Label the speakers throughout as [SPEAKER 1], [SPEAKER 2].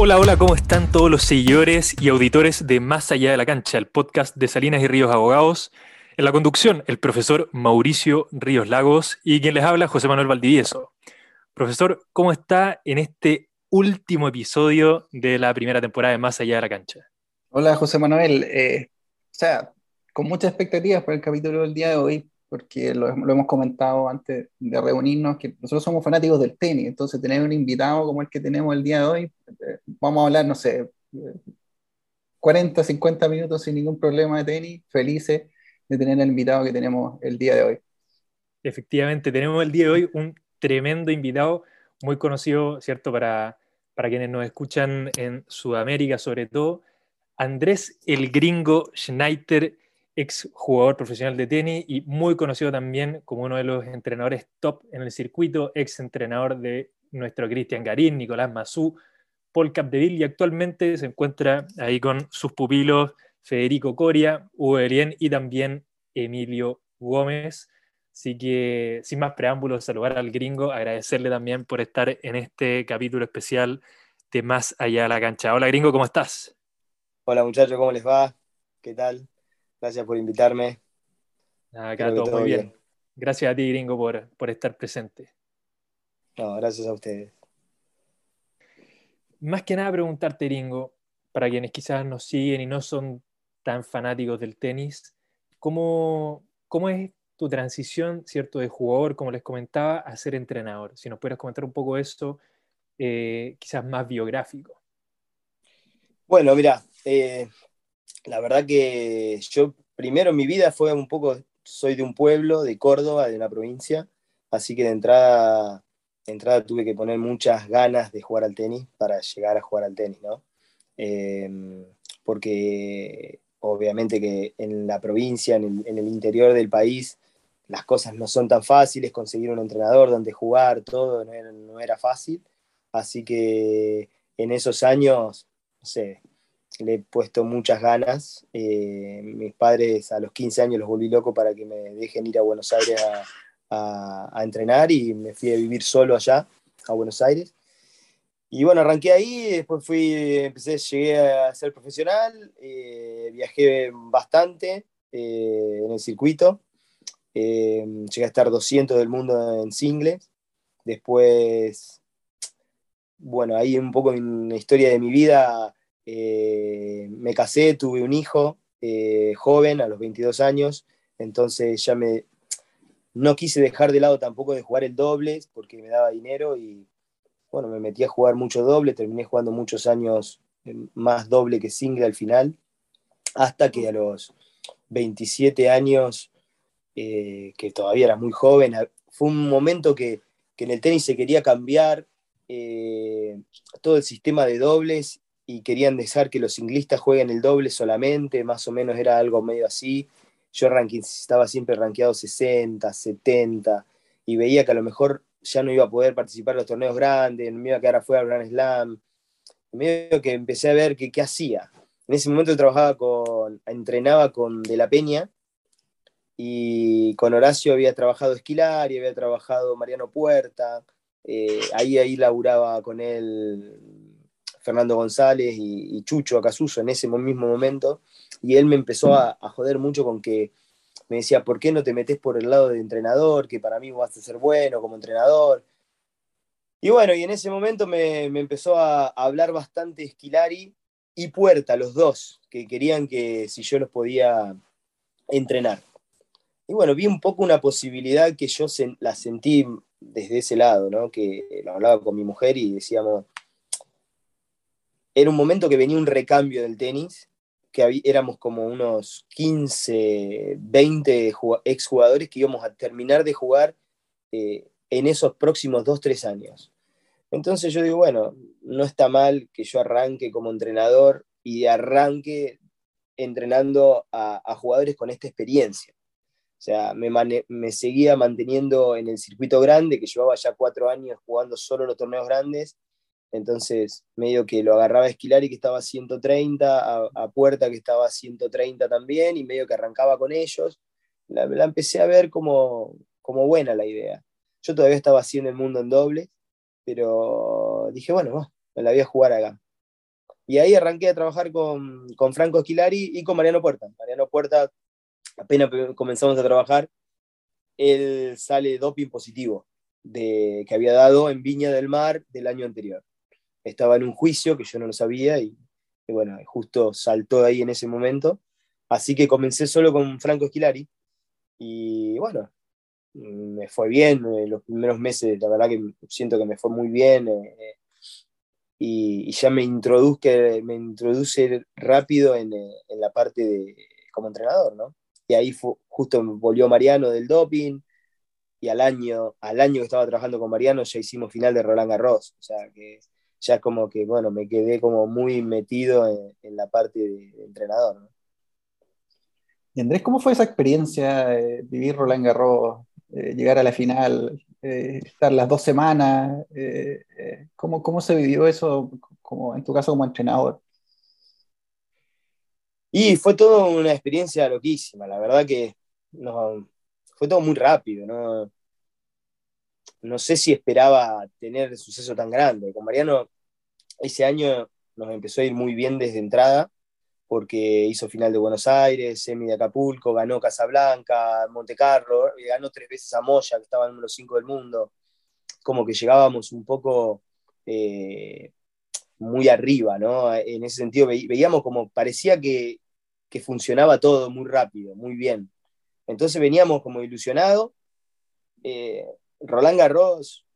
[SPEAKER 1] Hola, hola, ¿cómo están todos los seguidores y auditores de Más Allá de la Cancha, el podcast de Salinas y Ríos Abogados? En la conducción, el profesor Mauricio Ríos Lagos y quien les habla, José Manuel Valdivieso. Profesor, ¿cómo está en este último episodio de la primera temporada de Más Allá de la Cancha?
[SPEAKER 2] Hola, José Manuel. Eh, o sea, con muchas expectativas para el capítulo del día de hoy, porque lo, hemos comentado antes de reunirnos, que nosotros somos fanáticos del tenis, entonces tener un invitado como el que tenemos el día de hoy, eh, vamos a hablar, no sé, 40, 50 minutos sin ningún problema de tenis, felices de tener el invitado que tenemos el día de hoy.
[SPEAKER 1] Efectivamente, tenemos el día de hoy un tremendo invitado, muy conocido, ¿cierto?, para, para quienes nos escuchan en Sudamérica sobre todo, Andrés el Gringo Schneider ex jugador profesional de tenis y muy conocido también como uno de los entrenadores top en el circuito, ex entrenador de nuestro Cristian Garín, Nicolás Mazú, Paul Capdeville y actualmente se encuentra ahí con sus pupilos Federico Coria, Hugo Elien y también Emilio Gómez. Así que sin más preámbulos, saludar al gringo, agradecerle también por estar en este capítulo especial de Más Allá de la Cancha. Hola gringo, ¿cómo estás?
[SPEAKER 3] Hola muchachos, ¿cómo les va? ¿Qué tal? Gracias por invitarme.
[SPEAKER 1] Acá todo, muy bien. Gracias a ti, gringo, por, por estar presente.
[SPEAKER 3] No, gracias a ustedes.
[SPEAKER 1] Más que nada preguntarte, gringo, para quienes quizás nos siguen y no son tan fanáticos del tenis, ¿cómo, cómo es tu transición, cierto, de jugador, como les comentaba, a ser entrenador? Si nos pudieras comentar un poco eso, eh, quizás más biográfico.
[SPEAKER 3] Bueno, mira, eh, la verdad que yo primero mi vida fue un poco, soy de un pueblo, de Córdoba, de una provincia, así que de entrada, entrada tuve que poner muchas ganas de jugar al tenis para llegar a jugar al tenis, ¿no? Eh, porque obviamente que en la provincia, en el, en el, interior del país, las cosas no son tan fáciles, conseguir un entrenador donde jugar, todo no era, no era fácil, así que en esos años, no sé, le he puesto muchas ganas. Eh, mis padres a los 15 años los volví loco para que me dejen ir a Buenos Aires a, a, a, entrenar y me fui a vivir solo allá, a Buenos Aires. Y bueno, arranqué ahí, después fui, empecé, llegué a ser profesional, eh, viajé bastante eh, en el circuito, eh, llegué a estar 200 del mundo en singles, después, bueno, ahí un poco en la historia de mi vida, eh, me casé, tuve un hijo eh, joven, a los 22 años, entonces ya me... No quise dejar de lado tampoco de jugar el doble porque me daba dinero y bueno, me metí a jugar mucho doble, terminé jugando muchos años eh, más doble que single al final, hasta que a los 27 años, que todavía era muy joven, fue un momento que, que en el tenis se quería cambiar todo el sistema de dobles y querían dejar que los singlistas jueguen el doble solamente, más o menos era algo medio así. Yo ranking, estaba siempre rankeado 60, 70, y veía que a lo mejor ya no iba a poder participar en los torneos grandes, me iba a quedar afuera del Grand Slam. Medio que empecé a ver que, qué hacía. En ese momento trabajaba con, entrenaba con De La Peña, y con Horacio había trabajado Esquilar y había trabajado Mariano Puerta. Eh, ahí, ahí laburaba con él Fernando González y, Chucho Acasuso en ese mismo momento, y él me empezó a, joder mucho con que me decía, ¿por qué no te metes por el lado de entrenador? Que para mí vas a ser bueno como entrenador. Y bueno, y en ese momento me, me empezó a, hablar bastante Esquilari y Puerta, los dos, que querían que si yo los podía entrenar. Y bueno, vi un poco una posibilidad que yo la sentí desde ese lado, ¿no? Que lo hablaba con mi mujer y decíamos, era un momento que venía un recambio del tenis, que éramos como unos 15, 20 exjugadores que íbamos a terminar de jugar eh, en esos próximos 2, 3 años. Entonces yo digo, bueno, no está mal que yo arranque como entrenador y arranque entrenando a, a jugadores con esta experiencia. O sea, me, me, seguía manteniendo en el circuito grande, que llevaba ya cuatro años jugando solo los torneos grandes, entonces, medio que lo agarraba Esquilari que estaba a 130, a, Puerta que estaba a 130 también, y medio que arrancaba con ellos. La, la empecé a ver como, como, buena la idea. Yo todavía estaba haciendo el mundo en doble, pero dije, bueno, me la voy a jugar acá. Y ahí arranqué a trabajar con, con Franco Esquilari y con Mariano Puerta. Mariano Puerta, apenas comenzamos a trabajar, él sale doping positivo de, que había dado en Viña del Mar del año anterior. Estaba en un juicio que yo no lo sabía y, bueno, justo saltó ahí en ese momento. Así que comencé solo con Franco Esquilari y bueno, me fue bien. Eh, los primeros meses, la verdad que siento que me fue muy bien. Eh, eh, y, ya me, introduzque, me introduce rápido en, en, la parte de, como entrenador, ¿no? Y ahí fue, justo volvió Mariano del doping, y al año, al año que estaba trabajando con Mariano ya hicimos final de Roland Garros, o sea que ya como que, bueno, me quedé como muy metido en, la parte de, entrenador.
[SPEAKER 2] Y Andrés, ¿cómo fue esa experiencia, de vivir Roland Garros, eh, llegar a la final, eh, estar las dos semanas? Eh, ¿cómo, ¿Cómo se vivió eso, como, en tu caso como entrenador?
[SPEAKER 3] Y fue toda una experiencia loquísima, la verdad que no, fue todo muy rápido, ¿no? No sé si esperaba tener suceso tan grande. Con Mariano, ese año nos empezó a ir muy bien desde entrada, porque hizo final de Buenos Aires, semi de Acapulco, ganó Casablanca, Monte Carlo, ganó tres veces a Moya, que estaba en número 5 del mundo. Como que llegábamos un poco eh, muy arriba, ¿no? En ese sentido veíamos como parecía que, que funcionaba todo muy rápido, muy bien. Entonces veníamos como ilusionados. Eh, Roland Garros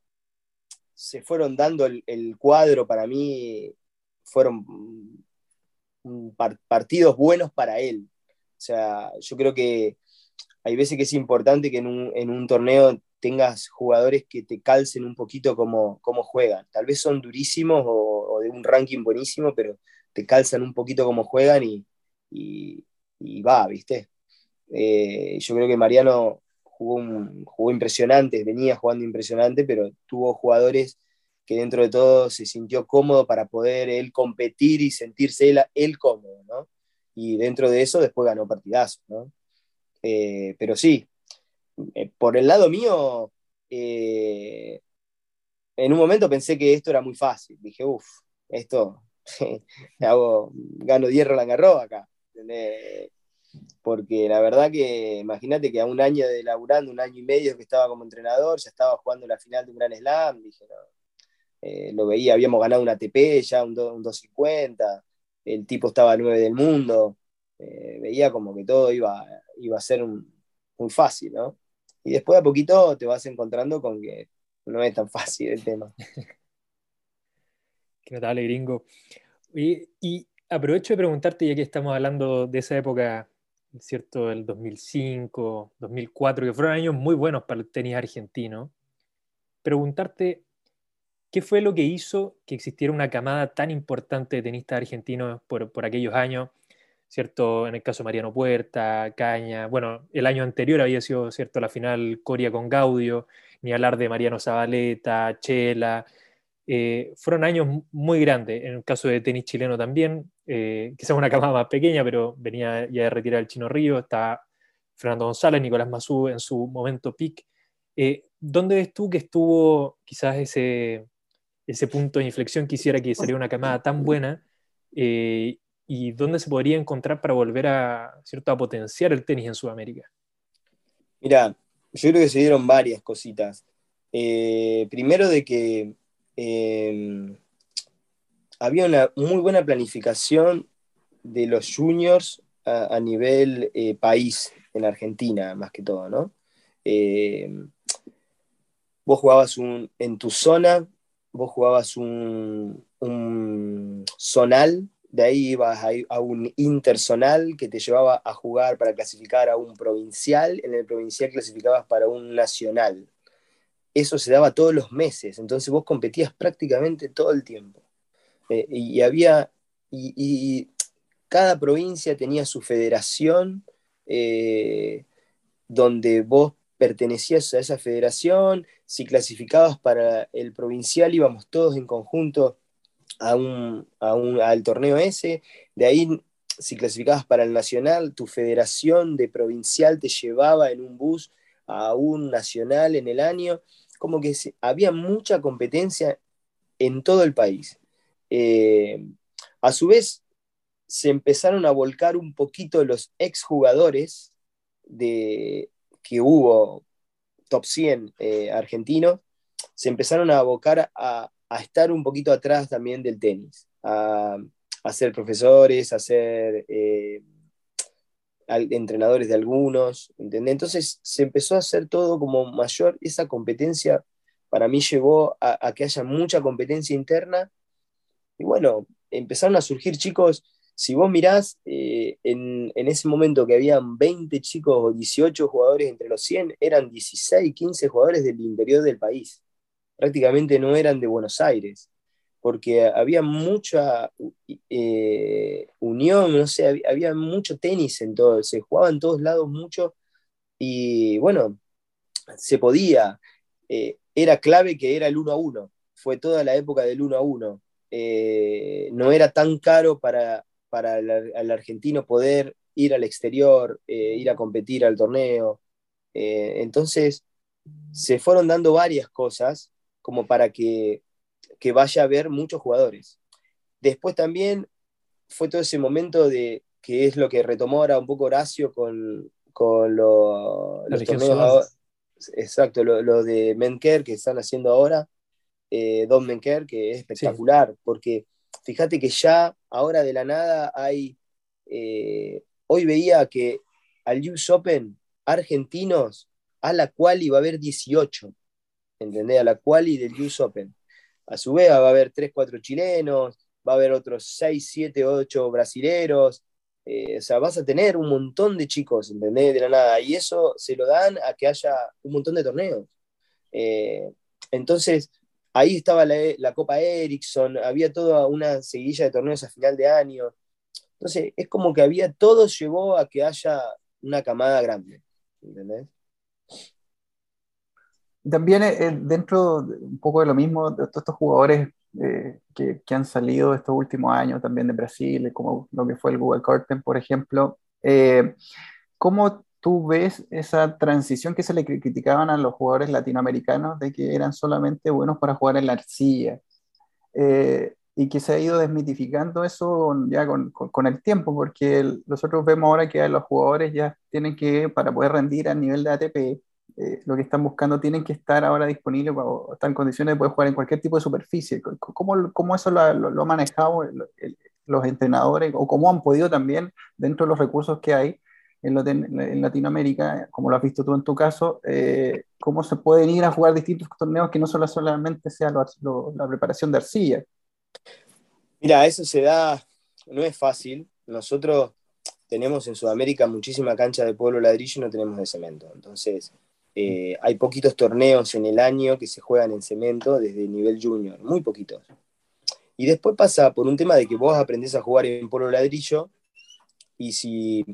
[SPEAKER 3] se fueron dando el, cuadro para mí, fueron partidos buenos para él. O sea, yo creo que hay veces que es importante que en un, torneo tengas jugadores que te calcen un poquito como, juegan. Tal vez son durísimos o, de un ranking buenísimo, pero te calzan un poquito como juegan y, y va, ¿viste? Eh, yo creo que Mariano jugó, impresionante, venía jugando impresionante, pero tuvo jugadores que dentro de todo se sintió cómodo para poder él competir y sentirse él, cómodo, ¿no? Y dentro de eso después ganó partidazo, ¿no? Eh, pero sí, eh, por el lado mío, en un momento pensé que esto era muy fácil. Dije, uff, esto, hago, gano 10 Roland Garros acá porque la verdad que imagínate que a un año de laburando, un año y medio que estaba como entrenador, ya estaba jugando la final de un Gran Slam, dije, eh, lo veía, habíamos ganado una ATP ya, un, 250, el tipo estaba 9 del mundo, eh, veía como que todo iba, iba a ser muy fácil, ¿no? Y después a poquito te vas encontrando con que no es tan fácil el tema.
[SPEAKER 1] Qué notable, gringo. Y aprovecho de preguntarte, ya que estamos hablando de esa época ¿cierto? El 2005, 2004, que fueron años muy buenos para el tenis argentino. Preguntarte, ¿qué fue lo que hizo que existiera una camada tan importante de tenistas argentinos por, por aquellos años? ¿Cierto? En el caso de Mariano Puerta, Caña, bueno, el año anterior había sido, ¿cierto? La final Coria con Gaudio, ni hablar de Mariano Zabaleta, Chela, eh, fueron años muy grandes, en el caso de tenis chileno también, eh, quizás una camada más pequeña, pero venía ya de retirar el Chino Río, está Fernando González, Nicolás Mazú en su momento peak. Eh, ¿Dónde ves tú que estuvo quizás ese, ese punto de inflexión que hiciera que sería una camada tan buena? Eh, ¿Y dónde se podría encontrar para volver a, ¿cierto? a potenciar el tenis en Sudamérica?
[SPEAKER 3] Mira, yo creo que se dieron varias cositas. primero de que Em, había una muy buena planificación de los juniors a, nivel eh, país en Argentina, más que todo, ¿no? Em, vos jugabas un, en tu zona, vos jugabas un, un zonal, de ahí ibas a, a, un interzonal que te llevaba a jugar para clasificar a un provincial, en el provincial clasificabas para un nacional eso se daba todos los meses, entonces vos competías prácticamente todo el tiempo. Eh, y había, y, cada provincia tenía su federación, eh, donde vos pertenecías a esa federación, si clasificabas para el provincial íbamos todos en conjunto a un, al torneo ese, de ahí si clasificabas para el nacional, tu federación de provincial te llevaba en un bus a un nacional en el año, como que había mucha competencia en todo el país. Eh, A su vez, se empezaron a volcar un poquito los exjugadores de, que hubo top 100 eh, argentinos, se empezaron a abocar a, estar un poquito atrás también del tenis, a, ser profesores, a ser eh, entrenadores de algunos, Entonces se empezó a hacer todo como mayor, esa competencia para mí llevó a, que haya mucha competencia interna. Y bueno, empezaron a surgir chicos, si vos mirás, eh, en, ese momento que habían 20 chicos o 18 jugadores entre los 100, eran 16, 15 jugadores del interior del país, prácticamente no eran de Buenos Aires porque había mucha eh, unión, no sé, había, mucho tenis en todo, se jugaba en todos lados mucho y bueno, se podía, eh, era clave que era el 1 a 1, fue toda la época del 1 a 1, eh, no era tan caro para, para el, argentino poder ir al exterior, ir a competir al torneo, entonces se fueron dando varias cosas como para que que vaya a ver muchos jugadores. Después también fue todo ese momento de que es lo que retomó ahora un poco Horacio con, con los torneos. exacto, lo, de Menker que están haciendo ahora, eh, Don Menker, que es espectacular, porque fíjate que ya ahora de la nada hay. Eh, hoy veía que al US Open argentinos a la cual iba a haber 18, ¿entendés? A la quali del US Open. A su vez va a haber 3, 4 chilenos, va a haber otros 6, 7, 8 brasileros. Eh, o sea, vas a tener un montón de chicos, ¿entendés? De la nada. Y eso se lo dan a que haya un montón de torneos. Eh, entonces, ahí estaba la, Copa Ericsson, había toda una seguilla de torneos a final de año. Entonces, es como que había, todo llevó a que haya una camada grande, ¿entendés?
[SPEAKER 2] También eh, dentro de un poco de lo mismo, todos estos jugadores eh, que, que, han salido estos últimos años también de Brasil, como lo que fue el Google Curtain, por ejemplo, eh, ¿cómo tú ves esa transición que se le criticaban a los jugadores latinoamericanos de que eran solamente buenos para jugar en la arcilla? y que se ha ido desmitificando eso ya con, con, el tiempo, porque nosotros vemos ahora que los jugadores ya tienen que, para poder rendir a nivel de ATP, eh, lo que están buscando tienen que estar ahora disponibles o estar en condiciones de poder jugar en cualquier tipo de superficie. ¿Cómo, cómo eso lo, lo, han manejado los entrenadores o cómo han podido también, dentro de los recursos que hay en, en Latinoamérica, como lo has visto tú en tu caso, eh, cómo se pueden ir a jugar distintos torneos que no solo solamente sea la preparación de arcilla?
[SPEAKER 3] Mira, eso se da, no es fácil. Nosotros tenemos en Sudamérica muchísima cancha de pueblo ladrillo y no tenemos de cemento. Entonces, eh, hay poquitos torneos en el año que se juegan en cemento desde el nivel junior, muy poquitos. Y después pasa por un tema de que vos aprendés a jugar en polo ladrillo y si,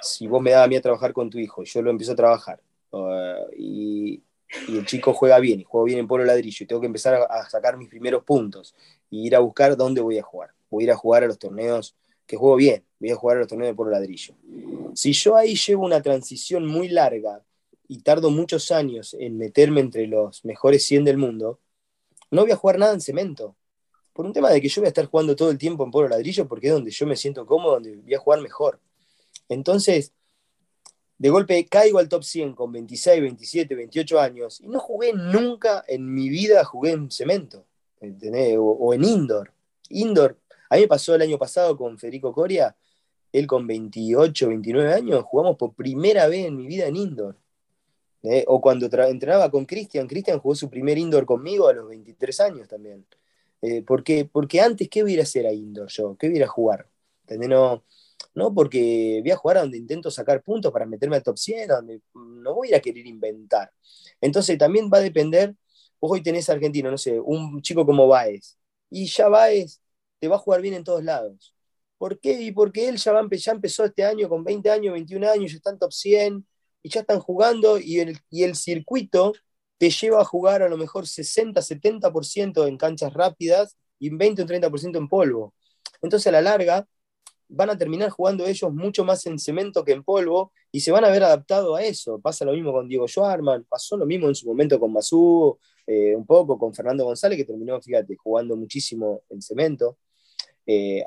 [SPEAKER 3] si vos me dabas a mí a trabajar con tu hijo, yo lo empiezo a trabajar uh, y, el chico juega bien y juego bien en polo ladrillo y tengo que empezar a, sacar mis primeros puntos y ir a buscar dónde voy a jugar. Voy a ir a jugar a los torneos que juego bien, voy a jugar a los torneos de polo ladrillo. Si yo ahí llevo una transición muy larga y tardo muchos años en meterme entre los mejores 100 del mundo, no voy a jugar nada en cemento. Por un tema de que yo voy a estar jugando todo el tiempo en polo ladrillo porque es donde yo me siento cómodo, donde voy a jugar mejor. Entonces, de golpe caigo al top 100 con 26, 27, 28 años y no jugué nunca en mi vida, jugué en cemento o, o, en indoor. Indoor, a mí me pasó el año pasado con Federico Coria, él con 28, 29 años, jugamos por primera vez en mi vida en indoor. ¿Eh? O cuando entrenaba con Cristian, Cristian jugó su primer indoor conmigo a los 23 años también. Eh, porque, porque antes, ¿qué voy a hacer a indoor yo? ¿Qué voy a jugar? No, no porque voy a jugar a donde intento sacar puntos para meterme al top 100, donde no voy a ir a querer inventar. Entonces también va a depender, vos hoy tenés argentino, no sé, un chico como Baez, y ya Baez te va a jugar bien en todos lados. ¿Por qué? Y porque él ya, va, ya empezó este año con 20 años, 21 años, ya está en top 100, y ya están jugando y el, y el circuito te lleva a jugar a lo mejor 60-70% en canchas rápidas y 20 o 30% en polvo. Entonces a la larga van a terminar jugando ellos mucho más en cemento que en polvo y se van a ver adaptado a eso. Pasa lo mismo con Diego Schwarman, pasó lo mismo en su momento con Masú, eh, un poco con Fernando González, que terminó, fíjate, jugando muchísimo en cemento. Eh,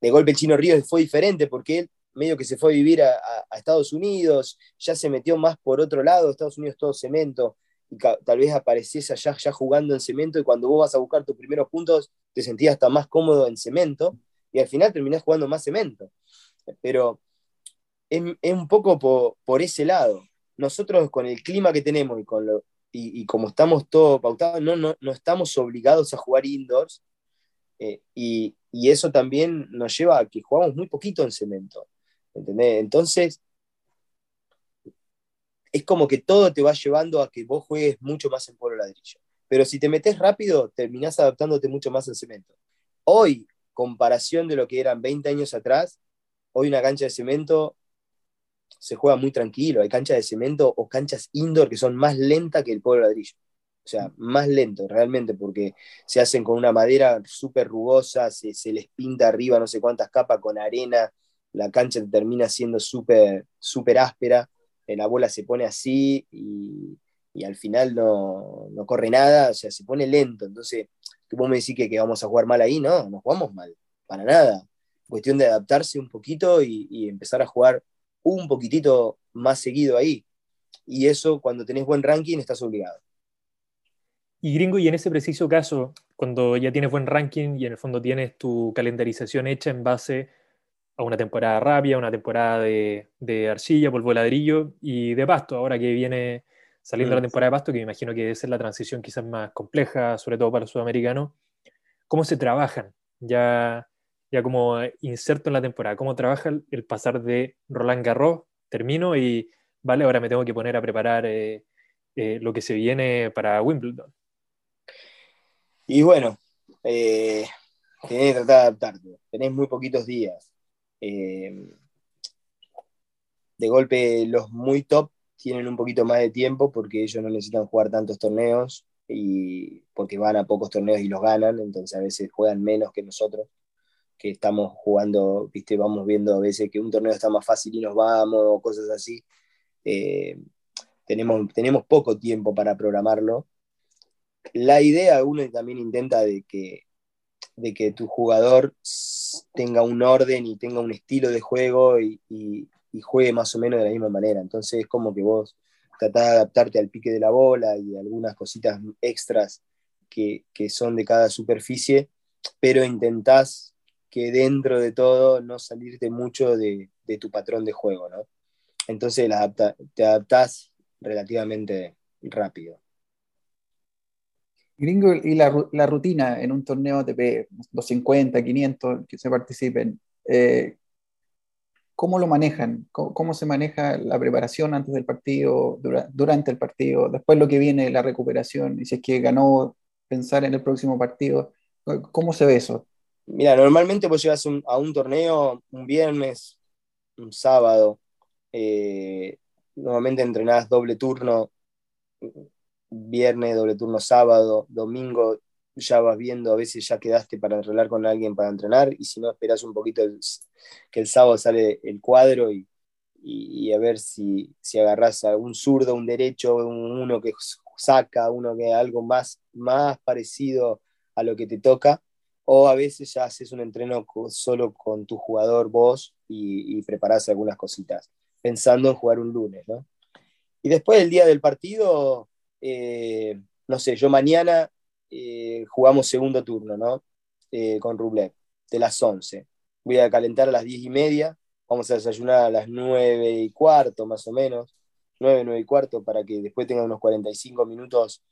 [SPEAKER 3] de golpe el Chino Ríos fue diferente porque él medio que se fue a vivir a, Estados Unidos, ya se metió más por otro lado, Estados Unidos todo cemento, y tal vez apareciese allá ya jugando en cemento y cuando vos vas a buscar tus primeros puntos te sentías hasta más cómodo en cemento y al final terminás jugando más cemento. Pero es, un poco por, ese lado. Nosotros con el clima que tenemos y, con lo, y, como estamos todos pautados, no, no, no, estamos obligados a jugar indoors eh, y, y, eso también nos lleva a que jugamos muy poquito en cemento. Entonces, es como que todo te va llevando a que vos juegues mucho más en polo ladrillo. Pero si te metes rápido, terminás adaptándote mucho más en cemento. Hoy, comparación de lo que eran 20 años atrás, hoy una cancha de cemento se juega muy tranquilo. Hay canchas de cemento o canchas indoor que son más lentas que el polo ladrillo. O sea, más lento realmente, porque se hacen con una madera súper rugosa, se, les pinta arriba no sé cuántas capas con arena, la cancha termina siendo súper super áspera, eh, la bola se pone así y, al final no, corre nada, o sea, se pone lento. Entonces, vos me decís que, que, vamos a jugar mal ahí, no, no jugamos mal, para nada. Cuestión de adaptarse un poquito y, empezar a jugar un poquitito más seguido ahí. Y eso, cuando tenés buen ranking, estás obligado.
[SPEAKER 1] Y gringo, y en ese preciso caso, cuando ya tienes buen ranking y en el fondo tienes tu calendarización hecha en base a una temporada rápida, una temporada de, de, arcilla, polvo de ladrillo y de pasto, ahora que viene saliendo la mm. temporada de pasto, que me imagino que debe ser la transición quizás más compleja, sobre todo para los sudamericanos. ¿Cómo se trabajan ya, ya como inserto en la temporada? ¿Cómo trabaja el, pasar de Roland Garros, termino y, vale, ahora me tengo que poner a preparar eh, eh, lo que se viene para Wimbledon?
[SPEAKER 3] Y bueno, eh, tenés que tratar de adaptarte, tenés muy poquitos días eh, de golpe los muy top tienen un poquito más de tiempo porque ellos no necesitan jugar tantos torneos y porque van a pocos torneos y los ganan, entonces a veces juegan menos que nosotros, que estamos jugando, viste, vamos viendo a veces que un torneo está más fácil y nos vamos, o cosas así. Eh, tenemos, tenemos poco tiempo para programarlo. La idea, uno también intenta de que de que tu jugador tenga un orden y tenga un estilo de juego y, juegue más o menos de la misma manera. Entonces es como que vos tratás de adaptarte al pique de la bola y algunas cositas extras que, son de cada superficie, pero intentás que dentro de todo no salirte mucho de, tu patrón de juego, ¿no? Entonces te adaptás relativamente rápido.
[SPEAKER 2] Gringo, y la, rutina en un torneo ATP, 250, 500 que se participen, eh, ¿cómo lo manejan? ¿Cómo, se maneja la preparación antes del partido, durante el partido, después lo que viene, la recuperación, y si es que ganó, pensar en el próximo partido? ¿Cómo se ve eso?
[SPEAKER 3] Mira, normalmente vos llegas a un torneo un viernes, un sábado, eh, normalmente entrenás doble turno, viernes, doble turno sábado, domingo, ya vas viendo, a veces ya quedaste para arreglar con alguien para entrenar, y si no, esperas un poquito que el sábado sale el cuadro y, a ver si, si agarras a un zurdo, un derecho, uno que saca, uno que algo más, más parecido a lo que te toca, o a veces ya haces un entreno solo con tu jugador vos y, y preparás algunas cositas, pensando en jugar un lunes, ¿no? Y después el día del partido, eh, no sé, yo mañana eh, jugamos segundo turno, ¿no? Eh, con Rublev, de las 11. Voy a calentar a las 10 y media, vamos a desayunar a las 9 y cuarto, más o menos, 9, 9 y cuarto, para que después tenga unos 45 minutos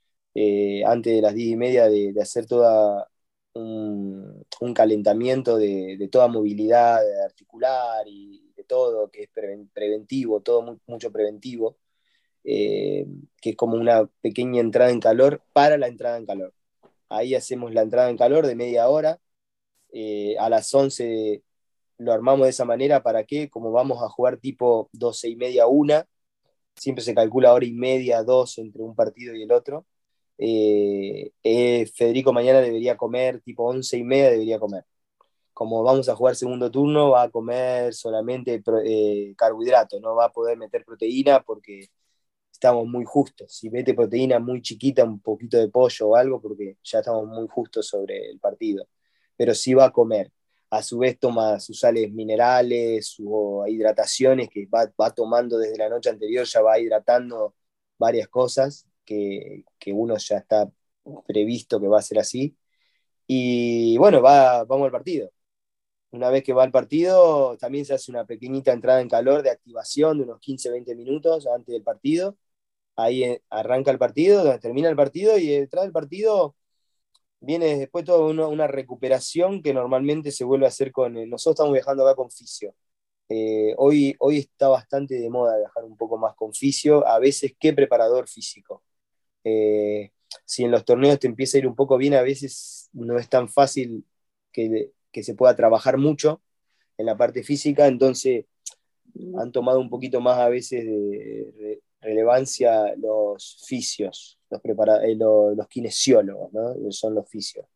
[SPEAKER 3] antes de las 10 y media de, hacer toda un, calentamiento de, toda movilidad articular y de todo, que es preventivo, todo mucho preventivo. Eh, que es como una pequeña entrada en calor para la entrada en calor. Ahí hacemos la entrada en calor de media hora. Eh, a las 11 lo armamos de esa manera para que, como vamos a jugar tipo 12 y media, una, siempre se calcula hora y media, dos entre un partido y el otro. Eh, Federico mañana debería comer, tipo 11 y media debería comer. Como vamos a jugar segundo turno, va a comer solamente carbohidratos, no va a poder meter proteína porque estamos muy justos. Si mete proteína muy chiquita, un poquito de pollo o algo, porque ya estamos muy justos sobre el partido. Pero sí va a comer. a su vez toma sus sales minerales o hidrataciones que va, tomando desde la noche anterior, ya va hidratando varias cosas que, uno ya está previsto que va a ser así. Y bueno, va, vamos al partido. Una vez que va al partido, también se hace una pequeñita entrada en calor de activación de unos 15-20 minutos antes del partido. Ahí arranca el partido, termina el partido y detrás del partido viene después toda una, recuperación que normalmente se vuelve a hacer con... Eh, nosotros estamos viajando acá con fisio. Eh, hoy, hoy está bastante de moda viajar un poco más con fisio, a veces que preparador físico. Eh, si en los torneos te empieza a ir un poco bien, a veces no es tan fácil que, que se pueda trabajar mucho en la parte física, entonces han tomado un poquito más a veces de, relevancia los fisios, los, prepara eh, los, kinesiólogos, ¿no? son los fisios.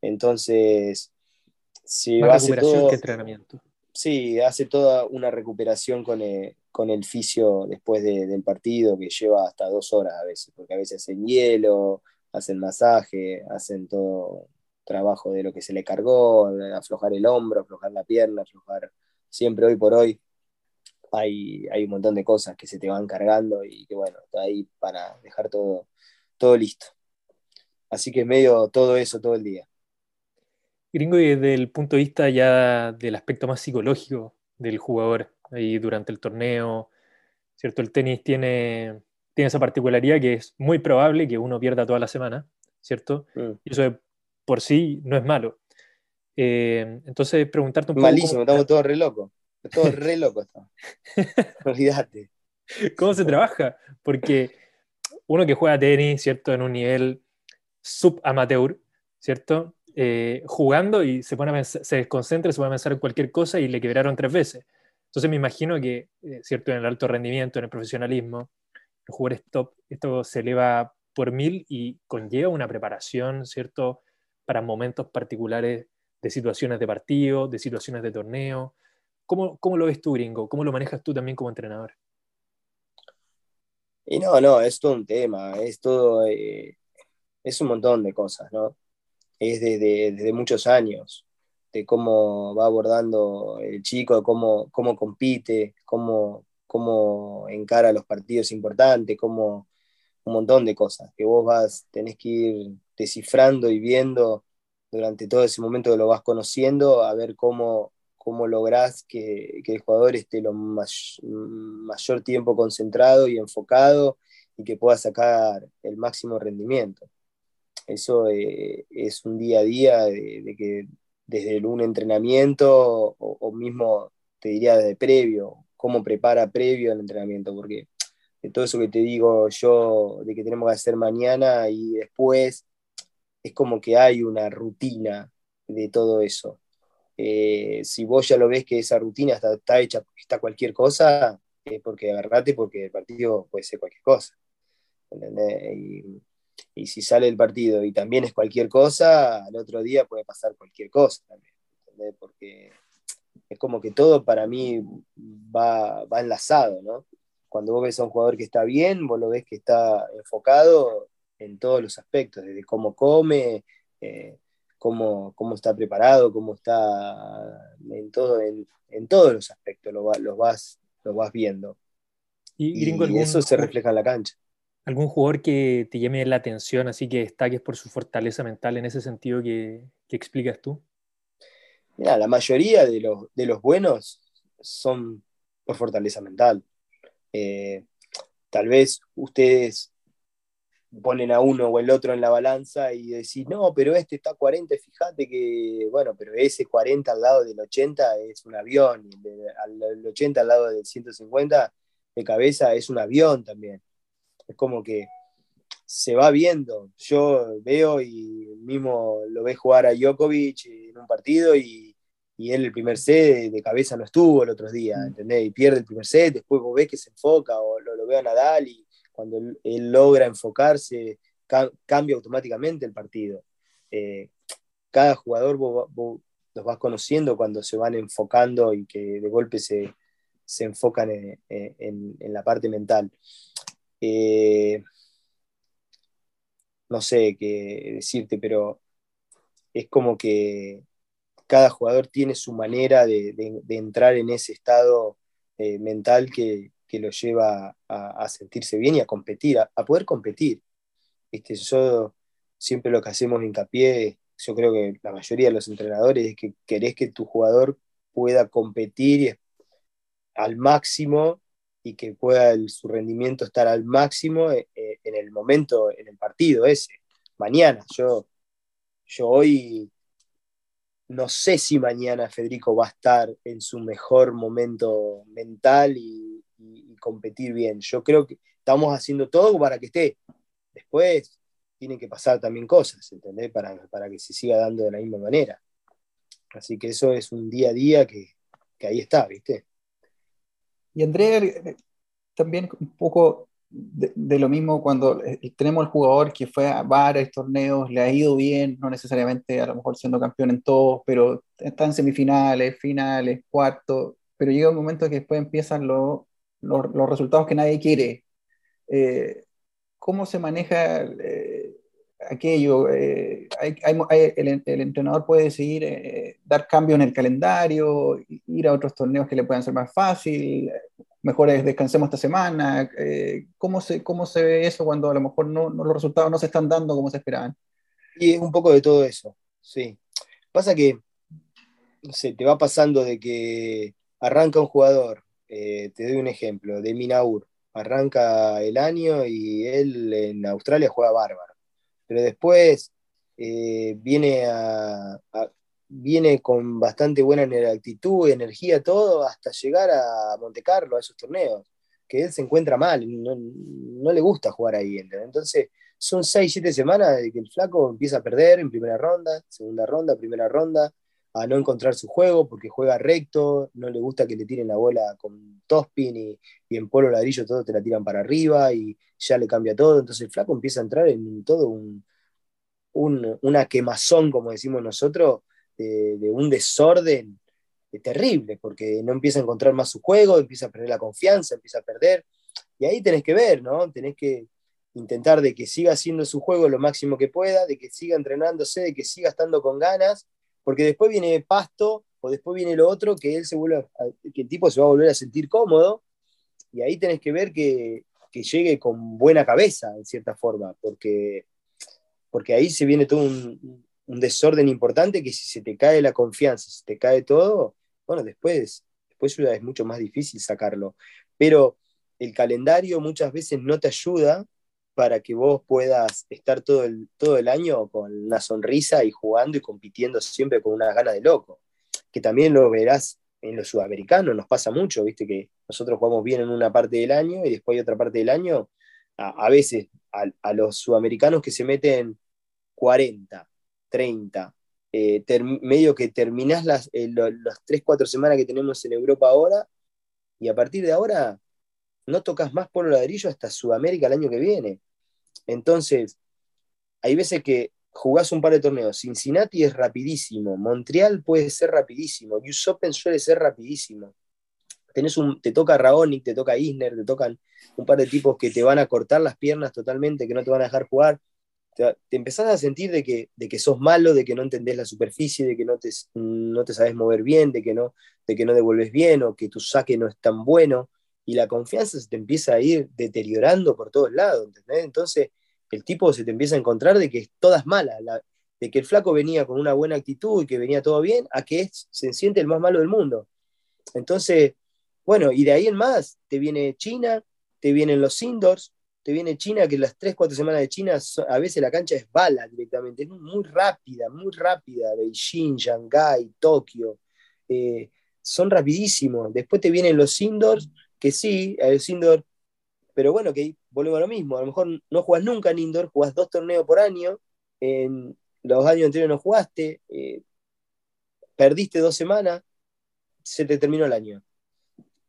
[SPEAKER 3] Entonces,
[SPEAKER 1] si hace todo, que entrenamiento.
[SPEAKER 3] Sí, hace toda una recuperación con el, con el fisio después del partido, que lleva hasta dos horas a veces, porque a veces hacen hielo, hacen masaje, hacen todo trabajo de lo que se le cargó, aflojar el hombro, aflojar la pierna, aflojar siempre hoy por hoy hay, un montón de cosas que se te van cargando y que bueno, está ahí para dejar todo, todo listo. Así que es medio todo eso todo el día.
[SPEAKER 1] Gringo, y desde el punto de vista ya del aspecto más psicológico del jugador ahí durante el torneo, ¿cierto? El tenis tiene, tiene esa particularidad que es muy probable que uno pierda toda la semana, ¿cierto? Mm. Y eso por sí no es malo. Eh, entonces, preguntarte un
[SPEAKER 3] poco. Malísimo, estamos todos re locos. Todo re loco esto. Olvídate.
[SPEAKER 1] ¿Cómo se trabaja? Porque uno que juega tenis, ¿cierto? En un nivel sub-amateur, ¿cierto? Eh, jugando y se, pone se desconcentra, se pone a pensar en cualquier cosa y le quebraron tres veces. Entonces me imagino que, eh, ¿cierto? En el alto rendimiento, en el profesionalismo, los jugadores top, esto se eleva por mil y conlleva una preparación, ¿cierto? Para momentos particulares de situaciones de partido, de situaciones de torneo. ¿Cómo, lo ves tú, gringo? ¿Cómo lo manejas tú también como entrenador?
[SPEAKER 3] Y no, no, es todo un tema, es todo, eh, es un montón de cosas, ¿no? Es desde, muchos años, de cómo va abordando el chico, cómo, cómo compite, cómo, cómo encara los partidos importantes, cómo un montón de cosas que vos vas, tenés que ir descifrando y viendo durante todo ese momento que lo vas conociendo, a ver cómo, cómo lográs que, el jugador esté lo mayor tiempo concentrado y enfocado y que pueda sacar el máximo rendimiento. Eso eh, es un día a día de, que desde un entrenamiento o, mismo te diría desde previo, cómo prepara previo el entrenamiento, porque de todo eso que te digo yo, de que tenemos que hacer mañana y después, es como que hay una rutina de todo eso. Eh, si vos ya lo ves que esa rutina está, está hecha, está cualquier cosa, es porque agarrate, porque el partido puede ser cualquier cosa. Y, si sale el partido y también es cualquier cosa, al otro día puede pasar cualquier cosa también. Porque es como que todo para mí va, va enlazado, ¿no? Cuando vos ves a un jugador que está bien, vos lo ves que está enfocado en todos los aspectos, desde cómo come, eh, cómo, está preparado, cómo está en, todo, en, todos los aspectos, lo, vas, lo vas viendo. Y, eso se refleja en la cancha.
[SPEAKER 1] ¿Algún jugador que te llame la atención, así que destaques por su fortaleza mental en ese sentido que, explicas tú?
[SPEAKER 3] Mira, la mayoría de los, de los buenos son por fortaleza mental. Eh, tal vez ustedes ponen a uno o el otro en la balanza y decís, no, pero este está 40, fíjate que, bueno, pero ese 40 al lado del 80 es un avión, y el 80 al lado del 150 de cabeza es un avión también. Es como que se va viendo. Yo veo y mismo lo ve jugar a Djokovic en un partido y, y él el primer set de cabeza no estuvo el otro día, mm. ¿entendés? Y pierde el primer set, después vos ves que se enfoca o lo, lo veo a Nadal y cuando él, logra enfocarse, cambia automáticamente el partido. Eh, cada jugador los vas conociendo cuando se van enfocando y que de golpe se, enfocan en, la parte mental. Eh, no sé qué decirte, pero es como que cada jugador tiene su manera de, entrar en ese estado eh, mental que, lo lleva a, sentirse bien y a competir, a, poder competir. Este, yo siempre lo que hacemos hincapié, yo creo que la mayoría de los entrenadores es que querés que tu jugador pueda competir al máximo y que pueda su rendimiento estar al máximo eh, eh, en el momento, en el partido ese. Mañana, yo, yo hoy no sé si mañana Federico va a estar en su mejor momento mental y, competir bien. Yo creo que estamos haciendo todo para que esté. Después tienen que pasar también cosas, ¿entendés? Para, para que se siga dando de la misma manera. Así que eso es un día a día que, que ahí está, ¿viste?
[SPEAKER 2] Y Andrea, eh, también un poco de, lo mismo cuando eh, tenemos el jugador que fue a varios torneos, le ha ido bien, no necesariamente a lo mejor siendo campeón en todos, pero está en semifinales, finales, cuartos, pero llega un momento que después empiezan los resultados que nadie quiere. Eh, ¿Cómo se maneja eh, aquello? el, el, entrenador puede decidir dar cambio en el calendario, ir a otros torneos que le puedan ser más fácil, mejor descansemos esta semana. Eh, ¿cómo, se, ¿Cómo se ve eso cuando a lo mejor no, los resultados no se están dando como se esperaban?
[SPEAKER 3] Y es un poco de todo eso, sí. Pasa que, no te va pasando de que arranca un jugador, eh, te doy un ejemplo, de Minaur, arranca el año y él en Australia juega bárbaro, pero después eh, viene viene con bastante buena actitud, energía, todo, hasta llegar a Monte Carlo, a esos torneos, que él se encuentra mal, no, le gusta jugar ahí. Entonces, son 6, 7 semanas de que el flaco empieza a perder en primera ronda, segunda ronda, primera ronda, a no encontrar su juego porque juega recto, no le gusta que le tiren la bola con tospin y, y en polo ladrillo todo te la tiran para arriba y ya le cambia todo. Entonces el flaco empieza a entrar en todo un, una quemazón, como decimos nosotros, de, un desorden terrible, porque no empieza a encontrar más su juego, empieza a perder la confianza, empieza a perder. Y ahí tenés que ver, ¿no? Tenés que intentar de que siga haciendo su juego lo máximo que pueda, de que siga entrenándose, de que siga estando con ganas, porque después viene Pasto o después viene lo otro, que él se vuelve, que el tipo se va a volver a sentir cómodo, y ahí tenés que ver que, que llegue con buena cabeza, en cierta forma, porque, porque ahí se viene todo un, desorden importante que si se te cae la confianza, si te cae todo, bueno, después, después es mucho más difícil sacarlo. Pero el calendario muchas veces no te ayuda para que vos puedas estar todo el, todo el año con una sonrisa y jugando y compitiendo siempre con una gana de loco. Que también lo verás en los sudamericanos, nos pasa mucho, viste que nosotros jugamos bien en una parte del año y después hay otra parte del año, a, veces a, los sudamericanos que se meten 40, 30. Eh, medio que terminás las, eh, las 3, 4 semanas que tenemos en Europa ahora y a partir de ahora no tocas más por ladrillo hasta Sudamérica el año que viene. Entonces, hay veces que jugás un par de torneos. Cincinnati es rapidísimo, Montreal puede ser rapidísimo, US Open suele ser rapidísimo. Tenés un, te toca Raonic, te toca Isner, te tocan un par de tipos que te van a cortar las piernas totalmente, que no te van a dejar jugar te, empezás a sentir de que, de que sos malo, de que no entendés la superficie, de que no te, no te sabes mover bien, de que, no, de que no devuelves bien o que tu saque no es tan bueno, y la confianza se te empieza a ir deteriorando por todos lados. Entonces el tipo se te empieza a encontrar de que todas malas, de que el flaco venía con una buena actitud y que venía todo bien, a que es, se siente el más malo del mundo. Entonces, bueno, y de ahí en más, te viene China, te vienen los indoors, te viene China, que las 3, 4 semanas de China, a veces la cancha es bala directamente, es muy rápida, muy rápida, Beijing, Shanghai, Tokio, eh, son rapidísimos. Después te vienen los indoors, que sí, los indoor, pero bueno, que volvemos a lo mismo, a lo mejor no juegas nunca en indoor, jugás dos torneos por año, en los años anteriores no jugaste, eh, perdiste dos semanas, se te terminó el año.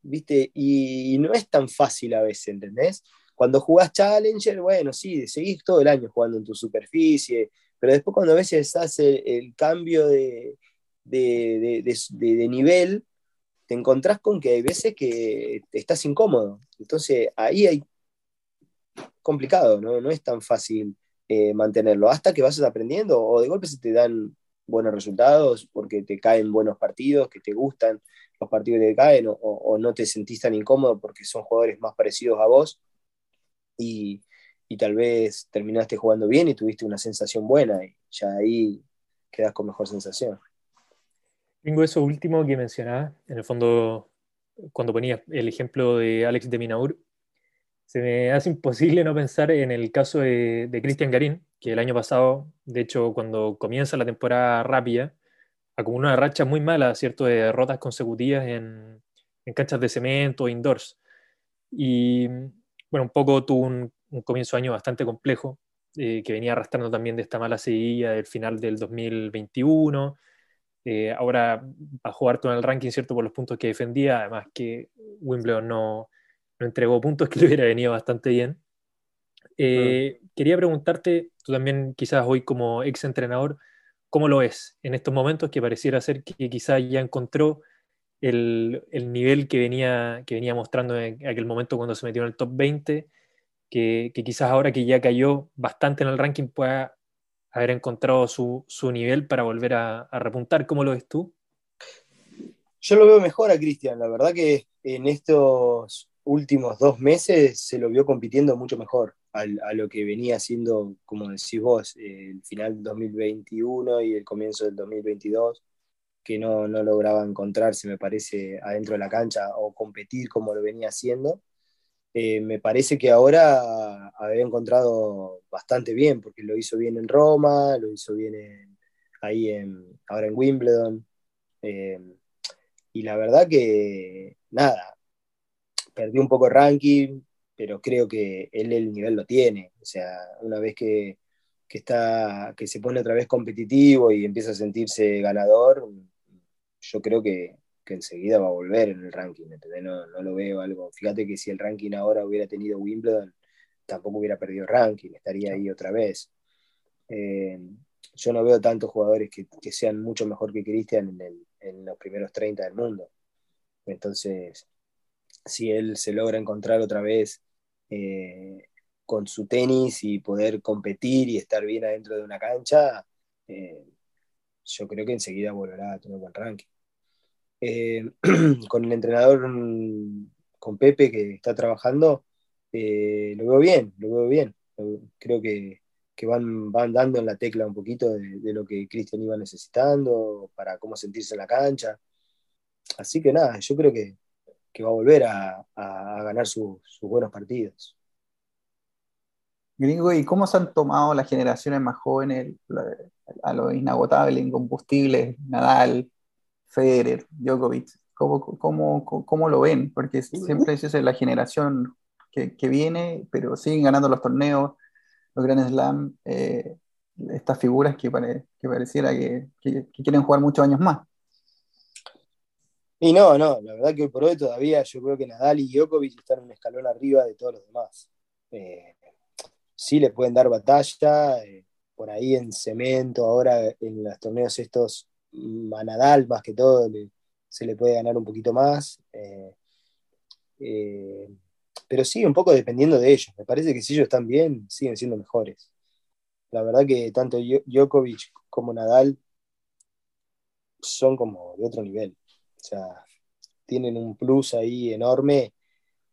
[SPEAKER 3] ¿Viste? y no es tan fácil a veces, ¿entendés? Cuando jugás Challenger, bueno, sí, seguís todo el año jugando en tu superficie, pero después cuando a veces hace el, cambio de, nivel, te encontrás con que hay veces que estás incómodo. Entonces ahí hay complicado, no, es tan fácil eh, mantenerlo, hasta que vas aprendiendo o de golpe se te dan buenos resultados, porque te caen buenos partidos, que te gustan los partidos que te caen, o, no te sentís tan incómodo porque son jugadores más parecidos a vos, y, tal vez terminaste jugando bien y tuviste una sensación buena, y ya ahí quedas con mejor sensación.
[SPEAKER 1] Tengo eso último que mencionaba, en el fondo, cuando ponía el ejemplo de Alex de Minaur, se me hace imposible no pensar en el caso de, de Cristian Garín, que el año pasado, de hecho, cuando comienza la temporada rápida, acumuló una racha muy mala, ¿cierto?, de derrotas consecutivas en, en canchas de cemento, indoors. Y, bueno, un poco tuvo un, comienzo de año bastante complejo, eh, que venía arrastrando también de esta mala seguida del final del 2021. Eh, ahora va a jugar todo en el ranking, ¿cierto?, por los puntos que defendía, además que Wimbledon no, no entregó puntos que le hubiera venido bastante bien. Eh, quería preguntarte, tú también quizás hoy como ex entrenador, ¿cómo lo ves en estos momentos que pareciera ser que quizás ya encontró el, el, nivel que venía, que venía mostrando en aquel momento cuando se metió en el top 20, que, que quizás ahora que ya cayó bastante en el ranking pueda haber encontrado su, su nivel para volver a, a repuntar? ¿Cómo lo ves tú?
[SPEAKER 3] Yo lo veo mejor a Cristian, la verdad que en estos últimos dos meses se lo vio compitiendo mucho mejor a, lo que venía haciendo, como decís vos, el final del 2021 y el comienzo del 2022, que no, no lograba encontrarse, me parece, adentro de la cancha o competir como lo venía haciendo. Eh, me parece que ahora había encontrado bastante bien, porque lo hizo bien en Roma, lo hizo bien ahí en, ahora en Wimbledon. Eh, y la verdad que, nada, perdió un poco ranking, pero creo que él el nivel lo tiene. O sea, una vez que, está, que se pone otra vez competitivo y empieza a sentirse ganador, yo creo que, enseguida va a volver en el ranking, No, lo veo algo. Fíjate que si el ranking ahora hubiera tenido Wimbledon, tampoco hubiera perdido ranking, estaría ahí otra vez. Eh, yo no veo tantos jugadores que, sean mucho mejor que Cristian en, en, los primeros 30 del mundo. Entonces, si él se logra encontrar otra vez eh, con su tenis y poder competir y estar bien adentro de una cancha, eh, yo creo que enseguida volverá a tener buen ranking. Eh, con el entrenador, con Pepe, que está trabajando, lo veo bien, lo veo bien. Creo que, van, van dando en la tecla un poquito de, lo que Cristian iba necesitando, para cómo sentirse en la cancha. Así que nada, yo creo que, que va a volver a, ganar sus buenos partidos.
[SPEAKER 2] Gringo, ¿y cómo se han tomado las generaciones más jóvenes a lo inagotable, incombustibles, Nadal, Federer, Djokovic? ¿Cómo, lo ven? Porque siempre es la generación que, viene, pero siguen ganando los torneos, los Grand Slam, eh, estas figuras que, pareciera que, quieren jugar muchos años más.
[SPEAKER 3] Y no, no, la verdad que hoy por hoy todavía yo creo que Nadal y Djokovic están un escalón arriba de todos los demás. Eh, sí le pueden dar batalla, eh, por ahí en cemento, ahora en los torneos estos, a Nadal más que todo se le puede ganar un poquito más. Eh, pero sí, un poco dependiendo de ellos. Me parece que si ellos están bien, siguen siendo mejores. La verdad que tanto Djokovic como Nadal son como de otro nivel. O sea, tienen un plus ahí enorme.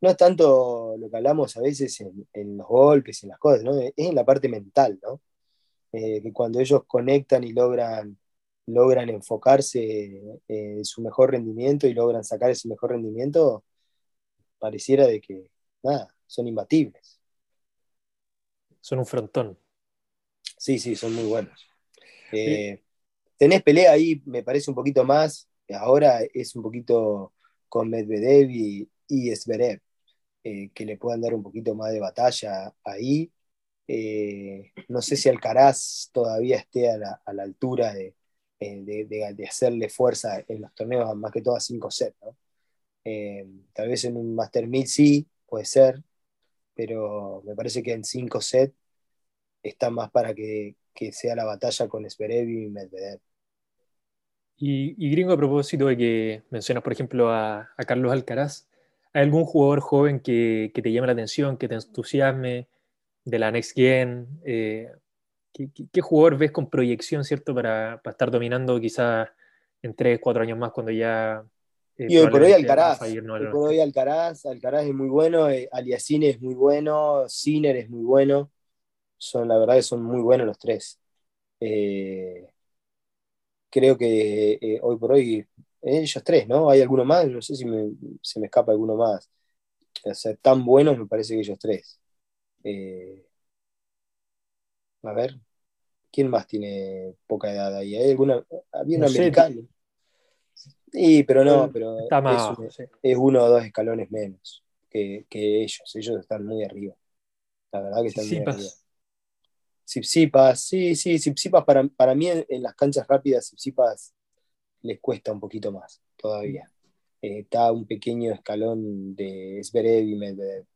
[SPEAKER 3] No es tanto lo que hablamos a veces en, los golpes, en las cosas, ¿no? es en la parte mental, ¿no? Eh, que cuando ellos conectan y logran, logran enfocarse en su mejor rendimiento y logran sacar ese mejor rendimiento, pareciera de que, nada, son imbatibles.
[SPEAKER 1] Son un frontón.
[SPEAKER 3] Sí, sí, son muy buenos. Eh, tenés pelea ahí, me parece un poquito más ahora es un poquito con Medvedev y, y Zverev, eh, que le puedan dar un poquito más de batalla ahí. Eh, no sé si Alcaraz todavía esté a la, altura eh, de, hacerle fuerza en los torneos, más que todo a 5 sets. tal vez en un Master 1000 sí, puede ser, pero me parece que en 5 sets está más para que, que sea la batalla con Zverev y Medvedev.
[SPEAKER 1] Y, gringo, a propósito de que mencionas, por ejemplo, a, Carlos Alcaraz, ¿hay algún jugador joven que, te llame la atención, que te entusiasme de la Next Gen? Eh, ¿Qué, jugador ves con proyección, cierto, para, estar dominando quizás en tres, cuatro años más cuando ya...
[SPEAKER 3] Eh, y hoy por hoy Alcaraz, por hoy Alcaraz, Alcaraz es muy bueno, eh, Aliasine es muy bueno, Sinner es muy bueno, son, la verdad que son muy buenos los tres. Eh, creo que eh, hoy por hoy, ellos tres, ¿no? ¿Hay alguno más? No sé si se me escapa alguno más. O sea, tan buenos me parece que ellos tres. Eh, a ver, ¿quién más tiene poca edad ahí? ¿Hay alguna? Había un americano. Sí, pero no, pero es, uno o dos escalones menos que, ellos. Ellos están muy arriba. La verdad que están muy arriba. Sipsipas, sí, sí, Sipsipas para, para mí en, las canchas rápidas, Sipsipas les cuesta un poquito más todavía. Eh, está un pequeño escalón de Zverev y Medvedev.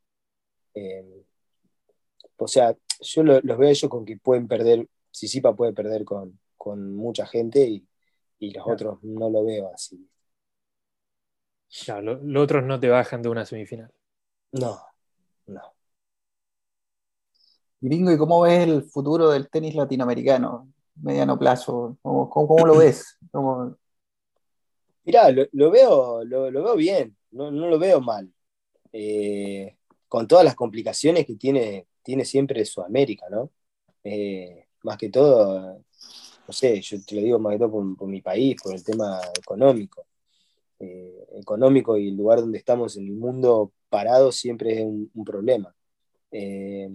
[SPEAKER 3] Eh, o sea, yo los veo ellos con que pueden perder, Sisipa puede perder con, mucha gente y, los otros no lo veo así.
[SPEAKER 1] Claro, los otros no te bajan de una semifinal.
[SPEAKER 3] No, no.
[SPEAKER 2] Gringo, ¿y cómo ves el futuro del tenis latinoamericano? Mediano plazo. ¿Cómo, lo ves?
[SPEAKER 3] Mirá, lo, veo, lo, veo bien, no, lo veo mal. Eh, con todas las complicaciones que tiene tiene siempre Sudamérica, ¿no? Eh, más que todo, no sé, yo te lo digo más que todo por, mi país, por el tema económico. Eh, económico y el lugar donde estamos en el mundo parado siempre es un, problema. Eh,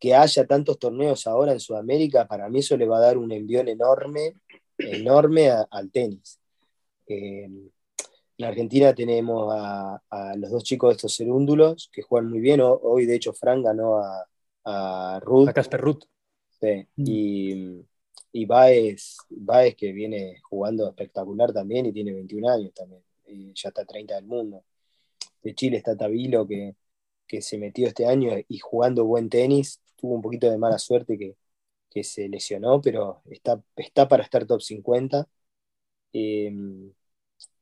[SPEAKER 3] que haya tantos torneos ahora en Sudamérica, para mí eso le va a dar un envión enorme, enorme al tenis. En Argentina tenemos a, los dos chicos de estos serúndulos que juegan muy bien. Hoy, de hecho, Fran ganó a, a Ruth.
[SPEAKER 1] A Casper Ruth.
[SPEAKER 3] Sí. Mm. Y, y Baez, Baez, que viene jugando espectacular también y tiene 21 años también. ya está 30 del mundo. De Chile está Tabilo, que, se metió este año y jugando buen tenis. Tuvo un poquito de mala suerte que, se lesionó, pero está, está para estar top 50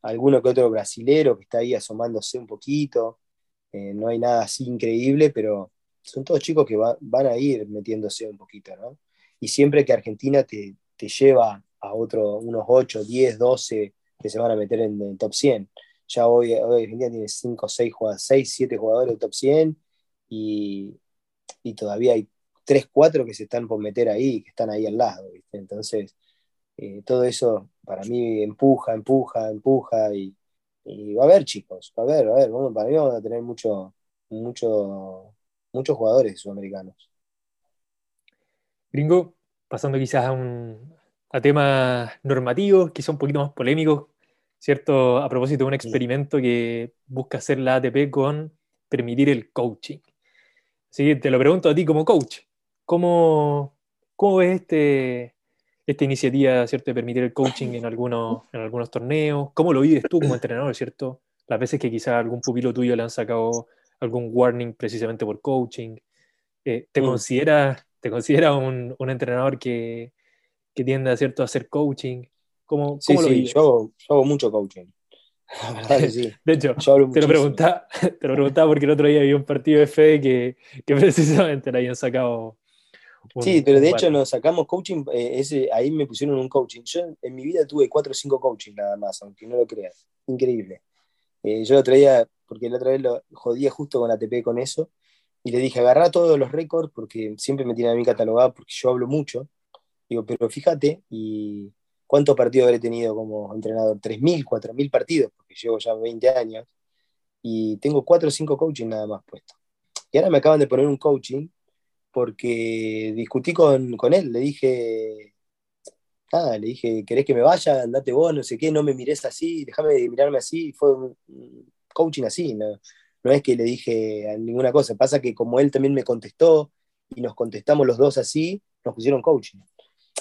[SPEAKER 3] alguno que otro brasilero que está ahí asomándose un poquito. Eh, no hay nada así increíble, pero son todos chicos que van a ir metiéndose un poquito, ¿no? Y siempre que Argentina te, lleva a otro, unos 8, 10, 12 que se van a meter en el top 100. Ya hoy, hoy Argentina tiene 5, 6, 6, 7 jugadores del top 100 y, y todavía hay 3, 4 que se están por meter ahí, que están ahí al lado, ¿viste? Entonces, eh, todo eso para mí empuja, empuja, empuja y, va a haber chicos, va a haber, va a haber, para mí vamos a tener mucho, mucho, muchos jugadores sudamericanos.
[SPEAKER 1] Gringo, pasando quizás a, un, a temas normativos, quizás un poquito más polémicos, ¿cierto? A propósito de un experimento que busca hacer la ATP con permitir el coaching. Así que te lo pregunto a ti como coach, ¿cómo, cómo ves este, esta iniciativa, ¿cierto?, de permitir el coaching en algunos, en algunos torneos. ¿Cómo lo vives tú como entrenador, ¿cierto? Las veces que quizás algún pupilo tuyo le han sacado algún warning precisamente por coaching. Eh, ¿Te mm. consideras te considera un, un, entrenador que, que tiende ¿cierto? a hacer coaching? ¿Cómo,
[SPEAKER 3] sí, sí, Yo, hago mucho coaching. Sí.
[SPEAKER 1] De hecho, te lo, preguntaba, te lo preguntaba porque el otro día había un partido de fe que, que precisamente le habían sacado
[SPEAKER 3] sí, pero de hecho nos sacamos coaching, eh, ese, ahí me pusieron un coaching. Yo en mi vida tuve cuatro o cinco coaching nada más, aunque no lo creas. Increíble. Eh, yo lo traía, porque la otra vez lo jodía justo con ATP con eso, y le dije, agarra todos los récords, porque siempre me tienen a mí catalogado, porque yo hablo mucho. Digo, pero fíjate, y ¿cuántos partidos habré tenido como entrenador? ¿3.000, 4.000 partidos? Porque llevo ya 20 años, y tengo cuatro o cinco coaching nada más puesto. Y ahora me acaban de poner un coaching porque discutí con, él, le dije, nada, le dije, ¿querés que me vaya? Andate vos, no sé qué, no me mires así, déjame mirarme así, fue un coaching así, no, no es que le dije ninguna cosa, pasa que como él también me contestó y nos contestamos los dos así, nos pusieron coaching,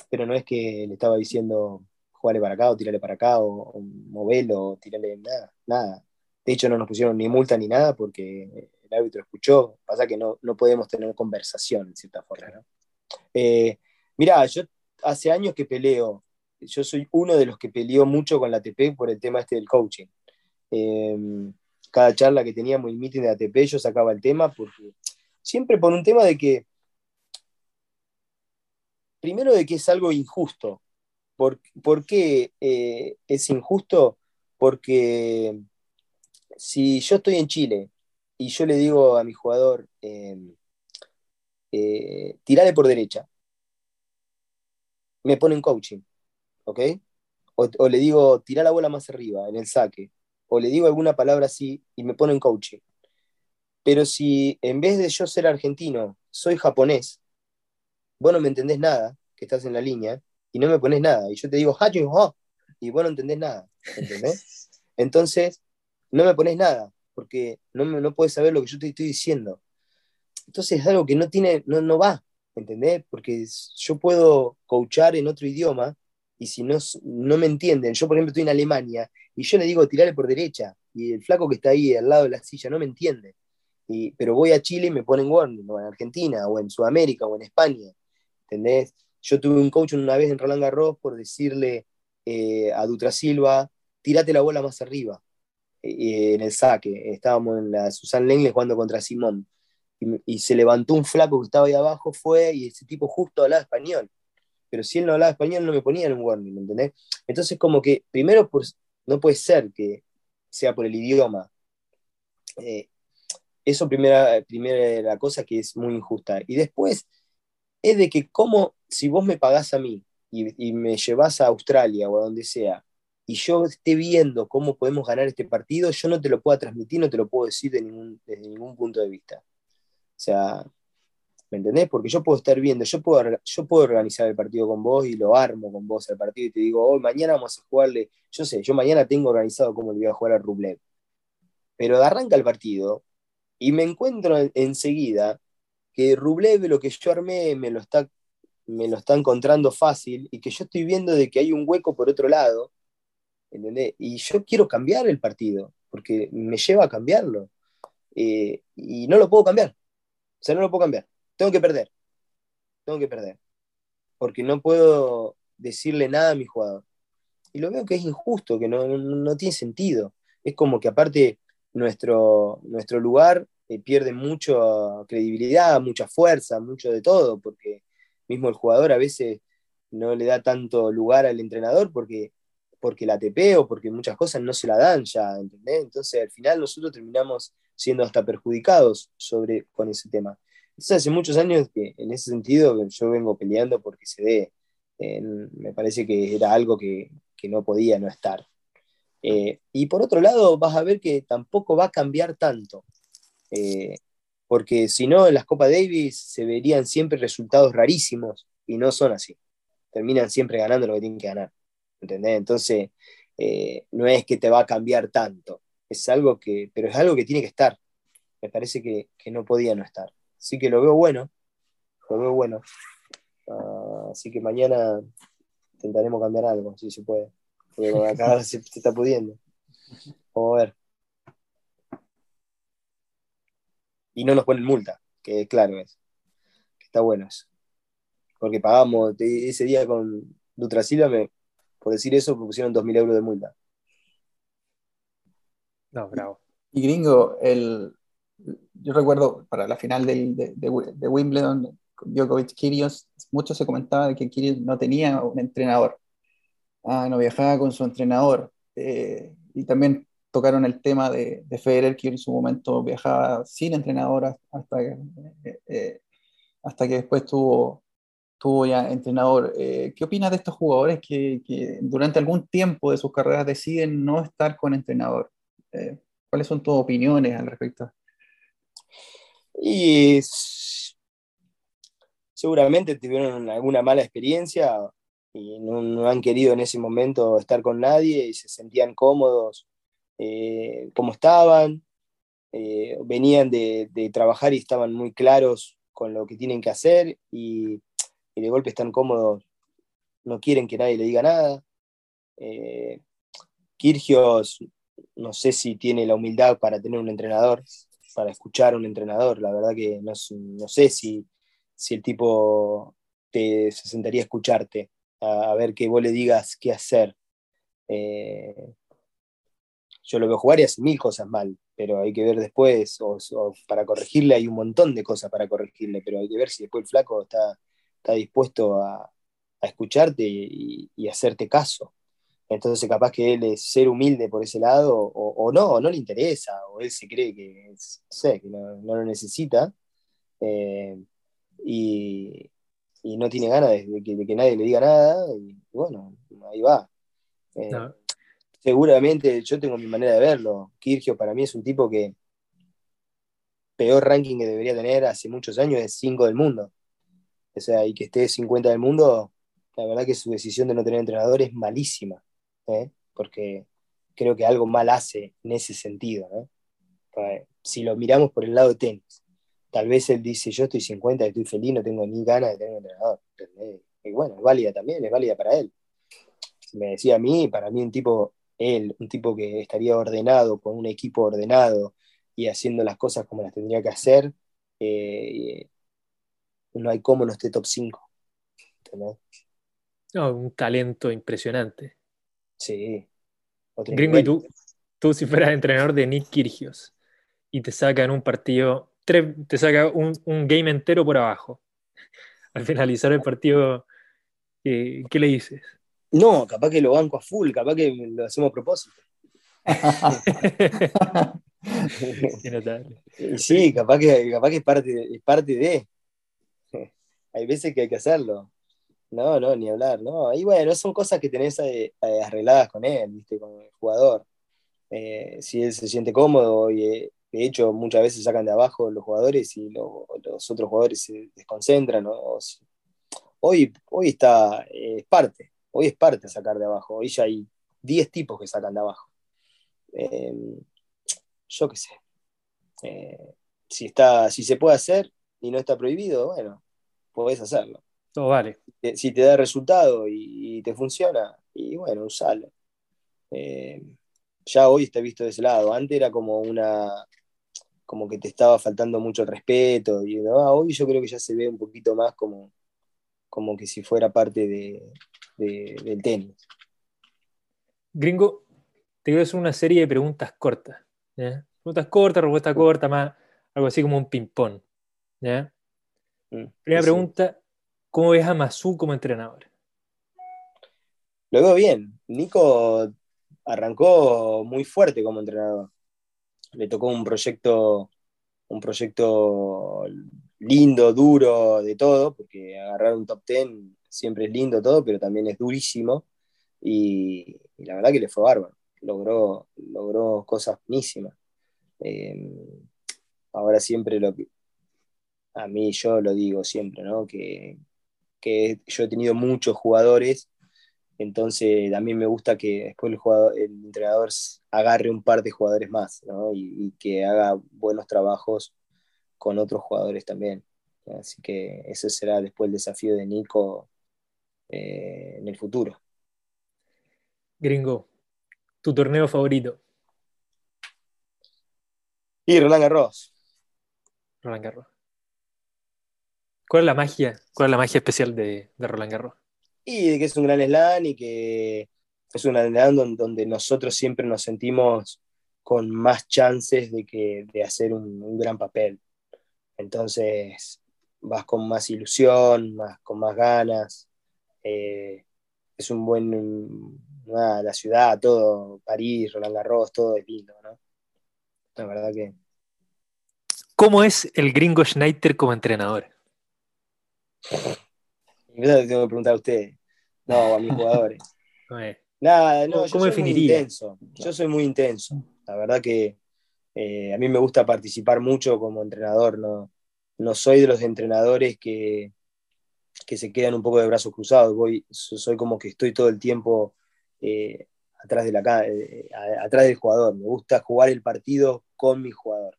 [SPEAKER 3] pero no es que le estaba diciendo, jugale para acá o tirale para acá o, o movelo o nada, nada. De hecho no nos pusieron ni multa ni nada porque el árbitro escuchó, pasa que no, no podemos tener conversación en cierta forma. ¿no? Eh, mirá, yo hace años que peleo, yo soy uno de los que peleó mucho con la ATP por el tema este del coaching. Em, cada charla que teníamos el meeting de ATP yo sacaba el tema porque siempre por un tema de que primero de que es algo injusto. ¿Por, qué eh, es injusto? Porque si yo estoy en Chile y yo le digo a mi jugador, em, eh, tirale por derecha, me ponen coaching, ¿ok? O, le digo, tira la bola más arriba, en el saque, o le digo alguna palabra así y me ponen coaching. Pero si en vez de yo ser argentino, soy japonés, vos no me entendés nada, que estás en la línea, y no me pones nada, y yo te digo, y vos no entendés nada, ¿entendés? Entonces, no me pones nada, porque no, no puedes saber lo que yo te estoy diciendo. Entonces es algo que no tiene, no, no va, ¿entendés? Porque yo puedo coachar en otro idioma y si no, no me entienden, yo por ejemplo estoy en Alemania y yo le digo tirarle por derecha y el flaco que está ahí al lado de la silla no me entiende. Y, pero voy a Chile y me ponen warning, o en Argentina, o en Sudamérica, o en España, ¿entendés? Yo tuve un coach una vez en Roland Garros por decirle eh, a Dutra Silva, tírate la bola más arriba en el saque. Estábamos en la Susan Lengle jugando contra Simón y, se levantó un flaco que estaba ahí abajo, fue y ese tipo justo hablaba español. Pero si él no hablaba español, no me ponía en un warning, ¿me entendés? Entonces, como que primero, no puede ser que sea por el idioma. Eh, eso primera, primera cosa que es muy injusta. Y después es de que como si vos me pagás a mí y, y, me llevas a Australia o a donde sea, y yo esté viendo cómo podemos ganar este partido, yo no te lo puedo transmitir, no te lo puedo decir de ningún, desde ningún punto de vista. O sea, ¿me entendés? Porque yo puedo estar viendo, yo puedo, yo puedo organizar el partido con vos y lo armo con vos el partido y te digo, hoy mañana vamos a jugarle, yo sé, yo mañana tengo organizado cómo le voy a jugar a Rublev. Pero arranca el partido y me encuentro enseguida que Rublev lo que yo armé me lo está me lo está encontrando fácil y que yo estoy viendo de que hay un hueco por otro lado, Y yo quiero cambiar el partido, porque me lleva a cambiarlo. Eh, y no lo puedo cambiar. O sea, no lo puedo cambiar. Tengo que perder. Tengo que perder. Porque no puedo decirle nada a mi jugador. Y lo veo que es injusto, que no, tiene sentido. Es como que aparte nuestro, nuestro lugar eh, pierde mucha credibilidad, mucha fuerza, mucho de todo, porque mismo el jugador a veces no le da tanto lugar al entrenador porque, porque la ATP o porque muchas cosas no se la dan ya, ¿entendés? Entonces al final nosotros terminamos siendo hasta perjudicados sobre, con ese tema. Entonces, hace muchos años que en ese sentido yo vengo peleando porque se dé. me parece que era algo que, que no podía no estar. Eh, y por otro lado, vas a ver que tampoco va a cambiar tanto, eh, porque si no, en las Copa Davis se verían siempre resultados rarísimos y no son así. Terminan siempre ganando lo que tienen que ganar. ¿Entendés? Entonces, eh, no es que te va a cambiar tanto es algo que, pero es algo que tiene que estar. Me parece que, no podía no estar. Así que lo veo bueno, lo veo bueno. Ah, así que mañana intentaremos cambiar algo, si se puede. Porque acá se, está pudiendo. Vamos a ver. Y no nos ponen multa, que claro es. Que está bueno eso. Porque pagamos, ese día con Dutra Silva, me, por decir eso, pusieron 2.000 euros de multa.
[SPEAKER 1] No, bravo.
[SPEAKER 2] Y, gringo, el, yo recuerdo para la final de, de, Wimbledon, Djokovic Kyrgios, mucho se comentaba de que Kyrgios no tenía un entrenador. Ah, no viajaba con su entrenador. Eh, y también tocaron el tema de, de, Federer, que en su momento viajaba sin entrenador hasta que, eh, eh, hasta que después tuvo, tuvo ya entrenador. ¿Qué opinas de estos jugadores que, durante algún tiempo de sus carreras deciden no estar con entrenador? Eh, ¿Cuáles son tus opiniones al respecto?
[SPEAKER 3] Y seguramente tuvieron alguna mala experiencia y no, han querido en ese momento estar con nadie y se sentían cómodos eh, como estaban, eh, venían de, trabajar y estaban muy claros con lo que tienen que hacer y, de golpe están cómodos, no quieren que nadie le diga nada. Kirgios no sé si tiene la humildad para tener un entrenador, para escuchar a un entrenador. La verdad que no, sé si, el tipo te, se sentaría a escucharte, a, ver que vos le digas qué hacer. Eh, yo lo veo jugar y hace mil cosas mal, pero hay que ver después, o, para corregirle hay un montón de cosas para corregirle, pero hay que ver si después el flaco está, está dispuesto a, escucharte y, hacerte caso. Entonces capaz que él es ser humilde por ese lado o, no, no le interesa, o él se cree que, sé, que no, lo necesita eh, y, no tiene ganas de, que, nadie le diga nada y, bueno, ahí va. Eh, seguramente yo tengo mi manera de verlo. Kirgio para mí es un tipo que peor ranking que debería tener hace muchos años es 5 del mundo. O sea, y que esté 50 del mundo, la verdad que su decisión de no tener entrenador es malísima, ¿eh? porque creo que algo mal hace en ese sentido. Si lo miramos por el lado de tenis, tal vez él dice, yo estoy 50, estoy feliz, no tengo ni ganas de tener un entrenador. Y bueno, es válida también, es válida para él. Me decía a mí, para mí un tipo él, un tipo que estaría ordenado, con un equipo ordenado y haciendo las cosas como las tendría que hacer, eh, no hay cómo no esté top 5.
[SPEAKER 1] un talento impresionante.
[SPEAKER 3] Sí.
[SPEAKER 1] Gringo, y tú, tú si fueras entrenador de Nick Kirgios y te sacan un partido, te saca un, game entero por abajo. Al finalizar el partido, ¿qué le dices?
[SPEAKER 3] No, capaz que lo banco a full, capaz que lo hacemos a propósito. sí, capaz que, capaz que es parte, es parte de. Hay veces que hay que hacerlo. No, no, ni hablar, ¿no? Y bueno, son cosas que tenés eh, eh, arregladas con él, ¿viste? Con el jugador. Eh, si él se siente cómodo y de hecho muchas veces sacan de abajo los jugadores y los otros jugadores se desconcentran. Hoy, hoy está, es parte, Hoy es parte sacar de abajo. Hoy ya hay 10 tipos que sacan de abajo. Em, yo qué sé. Si, está, si se puede hacer y no está prohibido, bueno, podés hacerlo.
[SPEAKER 1] Todo vale.
[SPEAKER 3] Si te da resultado y, te funciona, y bueno, usalo. Em, ya hoy está visto de ese lado. Antes era como una como que te estaba faltando mucho el respeto. Y ah, hoy yo creo que ya se ve un poquito más como, como que si fuera parte de, del tenis.
[SPEAKER 1] Gringo, te voy a hacer una serie de preguntas cortas. Preguntas cortas, respuesta corta, más algo así como un ping-pong. Mm, Primera pregunta, ¿cómo ves a como entrenador?
[SPEAKER 3] Lo veo bien. Nico arrancó muy fuerte como entrenador. Le tocó un proyecto, un proyecto lindo, duro, de todo, porque agarrar un top ten siempre es lindo todo, pero también es durísimo. Y, la verdad que le fue bárbaro. Logró, logró cosas buenísimas. Em, ahora siempre lo que. A mí yo lo digo siempre, ¿no? Que, yo he tenido muchos jugadores, entonces también me gusta que después el, jugador, el entrenador agarre un par de jugadores más, ¿no? y, y que haga buenos trabajos con otros jugadores también. Así que ese será después el desafío de Nico eh, en el futuro.
[SPEAKER 1] Gringo, tu torneo favorito.
[SPEAKER 3] Y Roland Garros.
[SPEAKER 1] Roland Garros. ¿Cuál es la magia? ¿Cuál es la magia especial de, Roland Garros?
[SPEAKER 3] Y de que es un gran slam y que es un gran slam donde, nosotros siempre nos sentimos con más chances de, que, de hacer un, gran papel. Entonces vas con más ilusión, más, con más ganas. Eh, es un buen, la ciudad, todo, París, Roland Garros, todo es lindo, ¿no? La verdad que...
[SPEAKER 1] ¿Cómo es el gringo Schneider como entrenador?
[SPEAKER 3] Tengo que preguntar a usted. No, a mis jugadores. Nada, no, yo soy muy intenso. Yo soy muy intenso. La verdad que eh, a mí me gusta participar mucho como entrenador. No, no soy de los entrenadores que, que se quedan un poco de brazos cruzados. Voy, soy como que estoy todo el tiempo eh, atrás, de la, eh, atrás del jugador. Me gusta jugar el partido con mi jugador.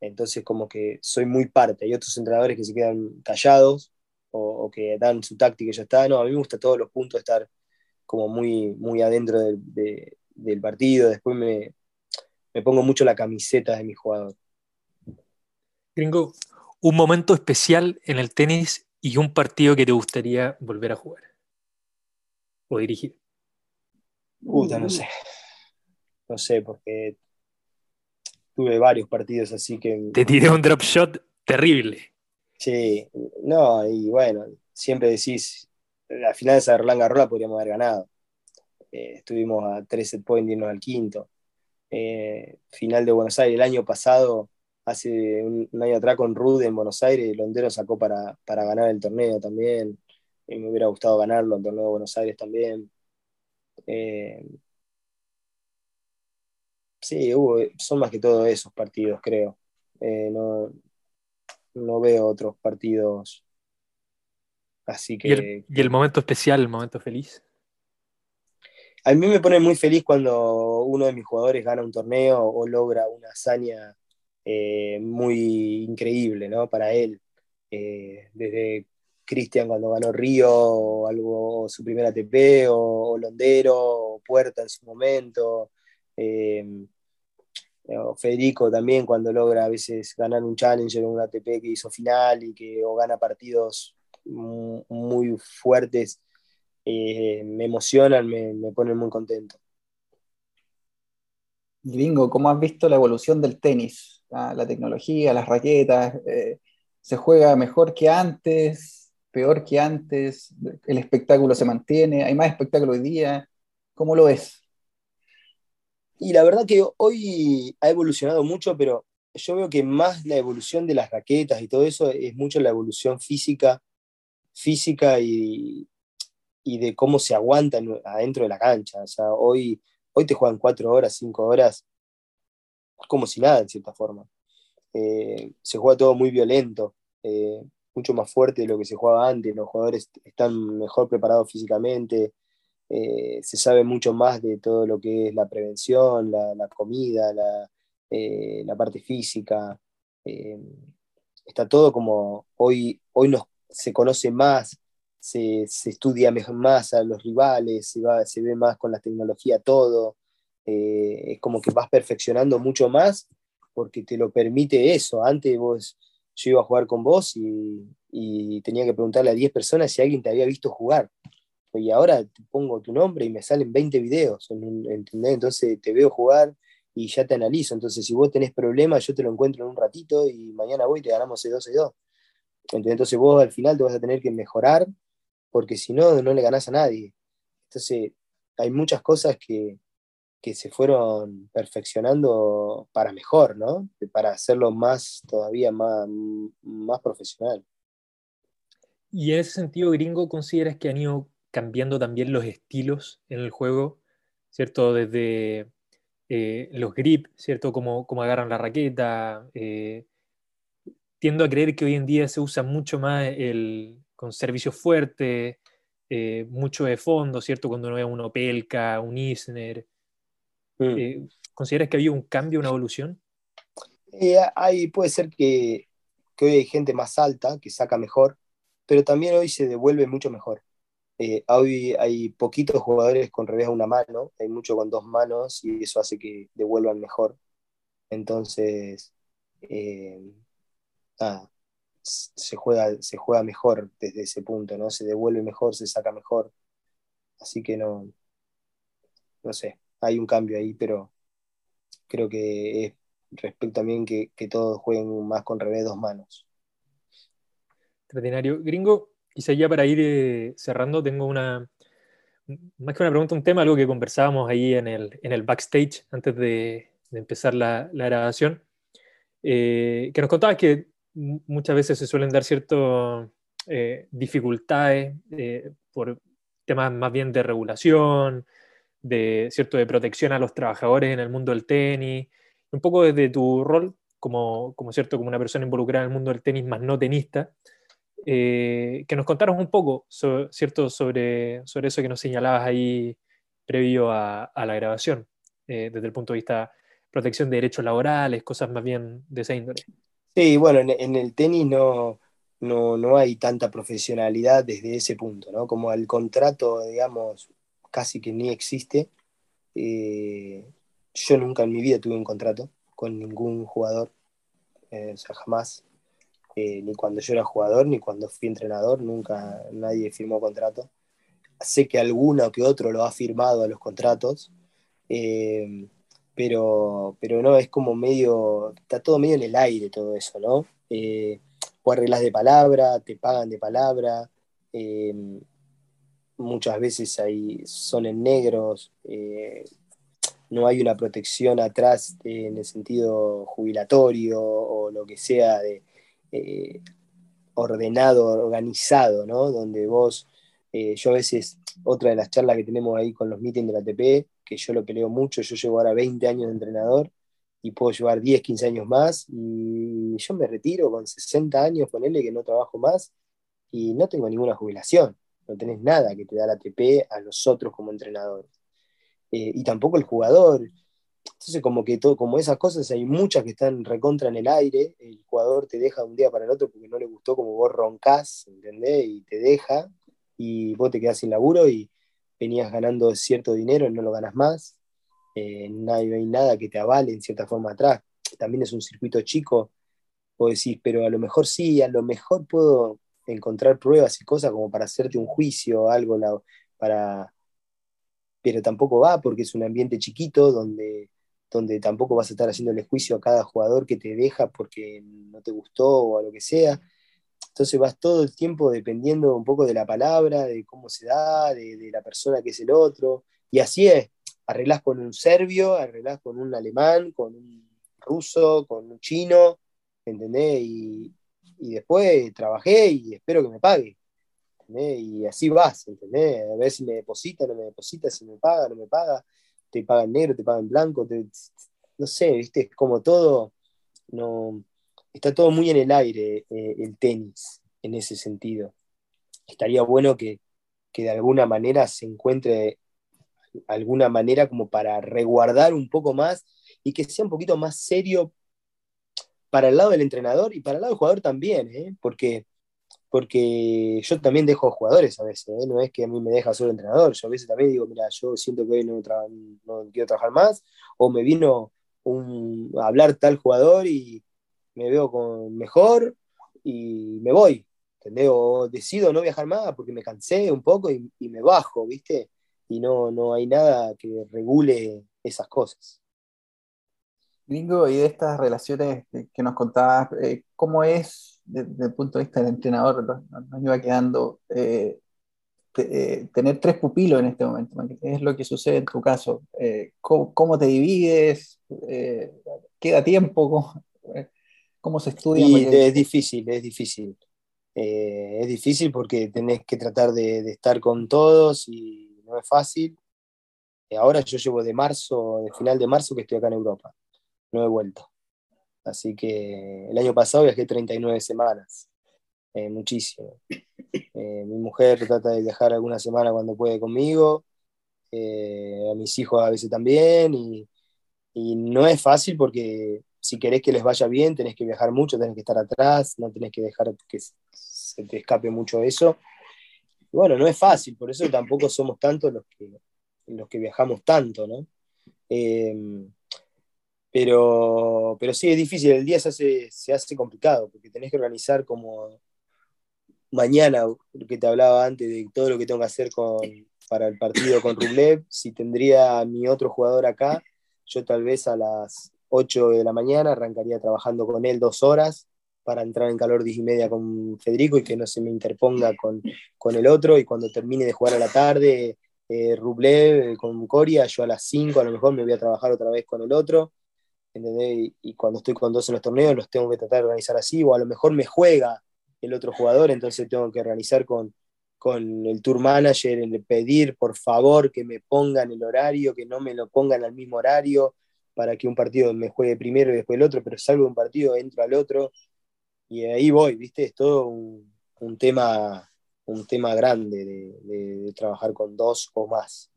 [SPEAKER 3] Entonces como que soy muy parte. Hay otros entrenadores que se quedan callados o, que dan su táctica y ya está. No, a mí me gusta todos los puntos estar como muy, muy adentro del, partido. Después me, me pongo mucho la camiseta de mi jugador.
[SPEAKER 1] Gringo, un momento especial en el tenis y un partido que te gustaría volver a jugar o dirigir.
[SPEAKER 3] Puta, no sé. No sé, porque tuve varios partidos así que.
[SPEAKER 1] Te tiré un drop shot terrible.
[SPEAKER 3] Sí, no, y bueno, siempre decís, la final de esa Roland Garros podríamos haber ganado. Eh, estuvimos a 3 set point irnos al quinto. Eh, final de Buenos Aires el año pasado, hace un, año atrás con Rude en Buenos Aires, Londero sacó para, ganar el torneo también. Y me hubiera gustado ganarlo el torneo de Buenos Aires también. Eh, sí, hubo, son más que todo esos partidos, creo. no, no veo otros partidos así que...
[SPEAKER 1] ¿Y el, momento especial, el momento feliz?
[SPEAKER 3] A mí me pone muy feliz cuando uno de mis jugadores gana un torneo o logra una hazaña eh, muy increíble ¿no? para él. Eh, desde Cristian cuando ganó Río, o algo, su primera ATP, o, Londero, o Puerta en su momento. Eh, Federico también cuando logra a veces ganar un Challenger o un ATP que hizo final y que o gana partidos muy fuertes, eh, me emocionan, me, ponen muy contento.
[SPEAKER 2] Gringo, ¿cómo has visto la evolución del tenis? Ah, la tecnología, las raquetas, eh, ¿se juega mejor que antes, peor que antes? ¿El espectáculo se mantiene? ¿Hay más espectáculo hoy día? ¿Cómo lo ves?
[SPEAKER 3] Y la verdad que hoy ha evolucionado mucho, pero yo veo que más la evolución de las raquetas y todo eso es mucho la evolución física, física y, de cómo se aguanta adentro de la cancha. O sea, hoy, hoy te juegan cuatro horas, cinco horas, como si nada, en cierta forma. Eh, se juega todo muy violento, eh, mucho más fuerte de lo que se jugaba antes. Los jugadores están mejor preparados físicamente, eh, se sabe mucho más de todo lo que es la prevención, la, comida, la, eh, la, parte física. Eh, está todo como hoy, hoy se conoce más, se, se, estudia más a los rivales, se, va, se ve más con la tecnología todo. es como que vas perfeccionando mucho más porque te lo permite eso. Antes vos, yo iba a jugar con vos y, y tenía que preguntarle a 10 personas si alguien te había visto jugar y ahora pongo tu nombre y me salen 20 videos, ¿entendés? Entonces te veo jugar y ya te analizo. Entonces, si vos tenés problemas, yo te lo encuentro en un ratito y mañana voy y te ganamos el 12 2 Entonces vos al final te vas a tener que mejorar porque si no, no le ganás a nadie. Entonces, hay muchas cosas que, que se fueron perfeccionando para mejor, ¿no? Para hacerlo más, todavía más, más profesional.
[SPEAKER 1] Y en ese sentido, gringo, ¿consideras que han ido cambiando también los estilos en el juego, ¿cierto? Desde eh, los grips, ¿cierto? Como, como agarran la raqueta. Eh, tiendo a creer que hoy en día se usa mucho más el, con servicios fuertes, eh, mucho de fondo, ¿cierto? Cuando uno ve un Opelka, un Isner. Mm. ¿Consideras que ha habido un cambio, una evolución?
[SPEAKER 3] hay, puede ser que, que hoy hay gente más alta que saca mejor, pero también hoy se devuelve mucho mejor. Eh, hoy hay poquitos jugadores con revés a una mano, hay mucho con dos manos y eso hace que devuelvan mejor. Entonces, eh, se, juega, se juega mejor desde ese punto, ¿no? Se devuelve mejor, se saca mejor. Así que no, no sé, hay un cambio ahí, pero creo que es respecto también que, que todos jueguen más con revés dos manos.
[SPEAKER 1] Extraordinario. Gringo, Quizá ya para ir eh, cerrando, tengo una, más que una pregunta, un tema, algo que conversábamos ahí en el, en el backstage antes de, empezar la, grabación, eh, que nos contabas que muchas veces se suelen dar ciertas eh, dificultades por temas más bien de regulación, de, ¿cierto? de protección a los trabajadores en el mundo del tenis, un poco desde tu rol como, como, ¿cierto? como una persona involucrada en el mundo del tenis más no tenista, eh, que nos contaras un poco, ¿cierto?, sobre, sobre eso que nos señalabas ahí previo a, la grabación, eh, desde el punto de vista protección de derechos laborales, cosas más bien de esa índole.
[SPEAKER 3] Sí, bueno, en, el tenis no, no, hay tanta profesionalidad desde ese punto, ¿no? Como el contrato, digamos, casi que ni existe. Eh, yo nunca en mi vida tuve un contrato con ningún jugador, o sea, jamás. Eh, ni cuando yo era jugador, ni cuando fui entrenador, nunca nadie firmó contrato. Sé que alguno que otro lo ha firmado a los contratos, eh, pero, pero no, es como medio, está todo medio en el aire todo eso, ¿no? Eh, arreglas de palabra, te pagan de palabra, muchas veces hay, son en negros, eh, no hay una protección atrás en el sentido jubilatorio o lo que sea de eh, ordenado, organizado, ¿no? Donde vos, eh, yo a veces, otra de las charlas que tenemos ahí con los meetings de la ATP, que yo lo peleo mucho, yo llevo ahora 20 años de entrenador y puedo llevar 10, 15 años más y yo me retiro con 60 años, ponele que no trabajo más y no tengo ninguna jubilación, no tenés nada que te da la ATP a nosotros como entrenadores. Eh, y tampoco el jugador. Entonces, como que todo, como esas cosas, hay muchas que están recontra en el aire. El jugador te deja de un día para el otro porque no le gustó como vos roncás, ¿entendés? Y te deja, y vos te quedás sin laburo y venías ganando cierto dinero y no lo ganas más. Eh, no, hay, nada que te avale en cierta forma atrás. También es un circuito chico, vos decís, pero a lo mejor sí, a lo mejor puedo encontrar pruebas y cosas como para hacerte un juicio, algo para... Pero tampoco va porque es un ambiente chiquito donde, donde tampoco vas a estar haciéndole juicio a cada jugador que te deja porque no te gustó o a lo que sea. Entonces vas todo el tiempo dependiendo un poco de la palabra, de cómo se da, de, la persona que es el otro. Y así es, arreglás con un serbio, arreglás con un alemán, con un ruso, con un chino, ¿entendés? Y, después trabajé y espero que me pague. Y así vas, ¿entendés? A ver si me deposita, no me deposita, si me paga, no me paga, te paga en negro, te paga en blanco, no sé, ¿viste? Es como todo, no, está todo muy en el aire eh, el tenis en ese sentido. Estaría bueno que, que de alguna manera se encuentre alguna manera como para reguardar un poco más y que sea un poquito más serio para el lado del entrenador y para el lado del jugador también, ¿eh? porque, porque yo también dejo jugadores a veces, ¿eh? no es que a mí me deja solo entrenador, yo a veces también digo, mira, yo siento que hoy no, quiero trabajar más, o me vino a hablar tal jugador y me veo con mejor y me voy, ¿entendés? O decido no viajar más porque me cansé un poco y, y me bajo, ¿viste? y no, no hay nada que regule esas cosas.
[SPEAKER 2] Gringo, y de estas relaciones que nos contabas, eh, ¿cómo es desde el punto de vista del entrenador? Nos, iba quedando eh, eh, tener tres pupilos en este momento. ¿Qué es lo que sucede en tu caso? ¿cómo, te divides? ¿Queda tiempo? ¿Cómo, se estudia?
[SPEAKER 3] es difícil, es difícil. es difícil porque tenés que tratar de, de estar con todos y no es fácil. Eh, ahora yo llevo de marzo, de final de marzo, que estoy acá en Europa. No he vuelto. Así que el año pasado viajé 39 semanas. Eh, muchísimo. Eh, mi mujer trata de viajar alguna semana cuando puede conmigo. a mis hijos a veces también. Y, y no es fácil porque si querés que les vaya bien, tenés que viajar mucho, tenés que estar atrás, no tenés que dejar que se te escape mucho eso bueno, no es fácil, por eso tampoco somos tantos los que, los que viajamos tanto, ¿no? Pero, pero sí, es difícil, el día se hace, se hace complicado, porque tenés que organizar como mañana, que te hablaba antes de todo lo que tengo que hacer con, para el partido con Rublev, si tendría a mi otro jugador acá, yo tal vez a las 8 de la mañana arrancaría trabajando con él dos horas, para entrar en calor 10 y media con Federico y que no se me interponga con, con el otro. Y cuando termine de jugar a la tarde, eh, Rublev eh, con Coria, yo a las 5 a lo mejor me voy a trabajar otra vez con el otro. Y, y, cuando estoy con dos en los torneos, los tengo que tratar de organizar así. O a lo mejor me juega el otro jugador, entonces tengo que organizar con, con el tour manager, el pedir por favor que me pongan el horario, que no me lo pongan al mismo horario para que un partido me juegue primero y después el otro, pero salgo de un partido, entro al otro, y ahí voy, ¿viste? Es todo un, tema, un tema grande de, trabajar con dos o más.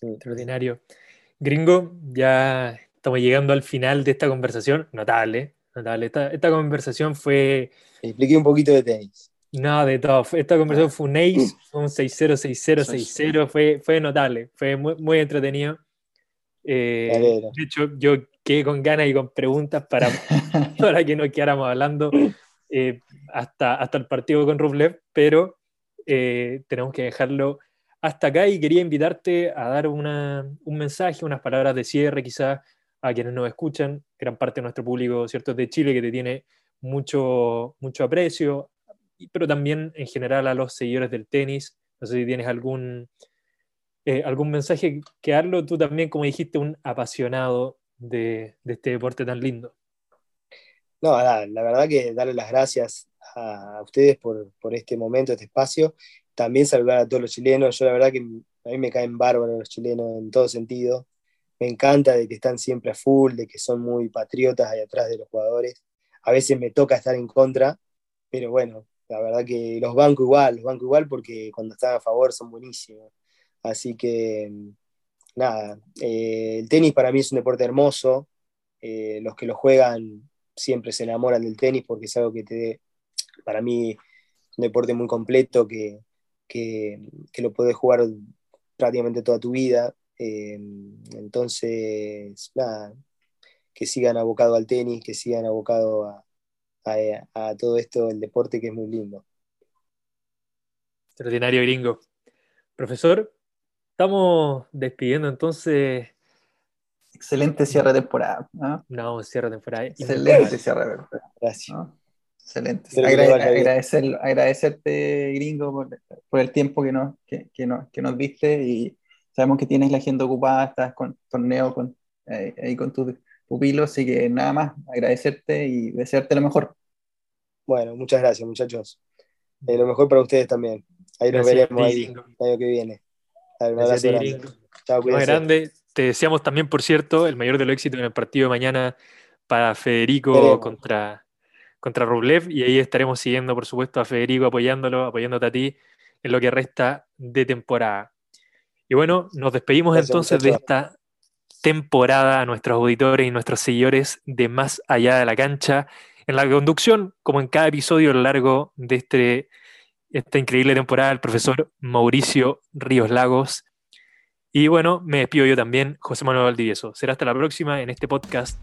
[SPEAKER 1] Extraordinario. Gringo, ya estamos llegando al final de esta conversación. Notable, notable. Esta, conversación fue.
[SPEAKER 3] Expliqué un poquito de tenis.
[SPEAKER 1] No, de todo. Esta conversación fue un ace, fue un 6-0, 6-0, fue, fue notable, fue muy, muy entretenido. Eh, de hecho, yo quedé con ganas y con preguntas para, para que nos quedáramos hablando eh, hasta, hasta el partido con Rublev, pero eh, tenemos que dejarlo hasta acá y quería invitarte a dar una, un mensaje, unas palabras de cierre quizás a quienes nos escuchan, gran parte de nuestro público cierto de Chile que te tiene mucho, mucho aprecio, pero también en general a los seguidores del tenis, No sé si tienes algún, eh, algún mensaje que darlo, tú también, como dijiste, un apasionado de, este deporte tan lindo.
[SPEAKER 3] No, la, la, verdad que darle las gracias a ustedes por, por, este momento, este espacio. También saludar a todos los chilenos. Yo la verdad que a mí me caen bárbaros los chilenos en todo sentido. Me encanta de que están siempre a full, de que son muy patriotas ahí atrás de los jugadores. A veces me toca estar en contra, pero bueno, la verdad que los banco igual, los banco igual porque cuando están a favor son buenísimos. Así que, nada, eh, el tenis para mí es un deporte hermoso. Eh, los que lo juegan siempre se enamoran del tenis porque es algo que te, para mí, un deporte muy completo que, que, lo puedes jugar prácticamente toda tu vida. Eh, entonces, nada, que sigan abocado al tenis, que sigan abocado a, a, todo esto, el deporte que es muy lindo.
[SPEAKER 1] Extraordinario gringo. Profesor, estamos despidiendo entonces.
[SPEAKER 2] Excelente cierre de temporada.
[SPEAKER 1] ¿no? cierre de temporada.
[SPEAKER 2] Excelente cierre de temporada. Gracias. Excelente. agradecerte, gringo, por, el tiempo que nos, que, que, nos, que nos diste y sabemos que tienes la agenda ocupada, estás con torneo con, eh, ahí con tus pupilos, así que nada más, agradecerte y desearte lo mejor.
[SPEAKER 3] Bueno, muchas gracias, muchachos. Eh, lo mejor para ustedes también. Ahí nos veremos ahí, el año que viene.
[SPEAKER 1] un abrazo grande. Chao, grande. Te deseamos también, por cierto, el mayor de los éxitos en el partido de mañana para Federico contra, contra Rublev. Y ahí estaremos siguiendo, por supuesto, a Federico, apoyándolo, apoyándote a ti en lo que resta de temporada. Y bueno, nos despedimos entonces de esta temporada a nuestros auditores y nuestros seguidores de Más Allá de la Cancha en la conducción, como en cada episodio a lo largo de este, esta increíble temporada, el profesor Mauricio Ríos Lagos. Y bueno, me despido yo también, José Manuel Valdivieso. Será hasta la próxima en este podcast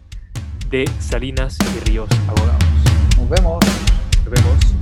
[SPEAKER 1] de Salinas y Ríos Abogados.
[SPEAKER 2] Nos vemos.
[SPEAKER 1] Nos vemos.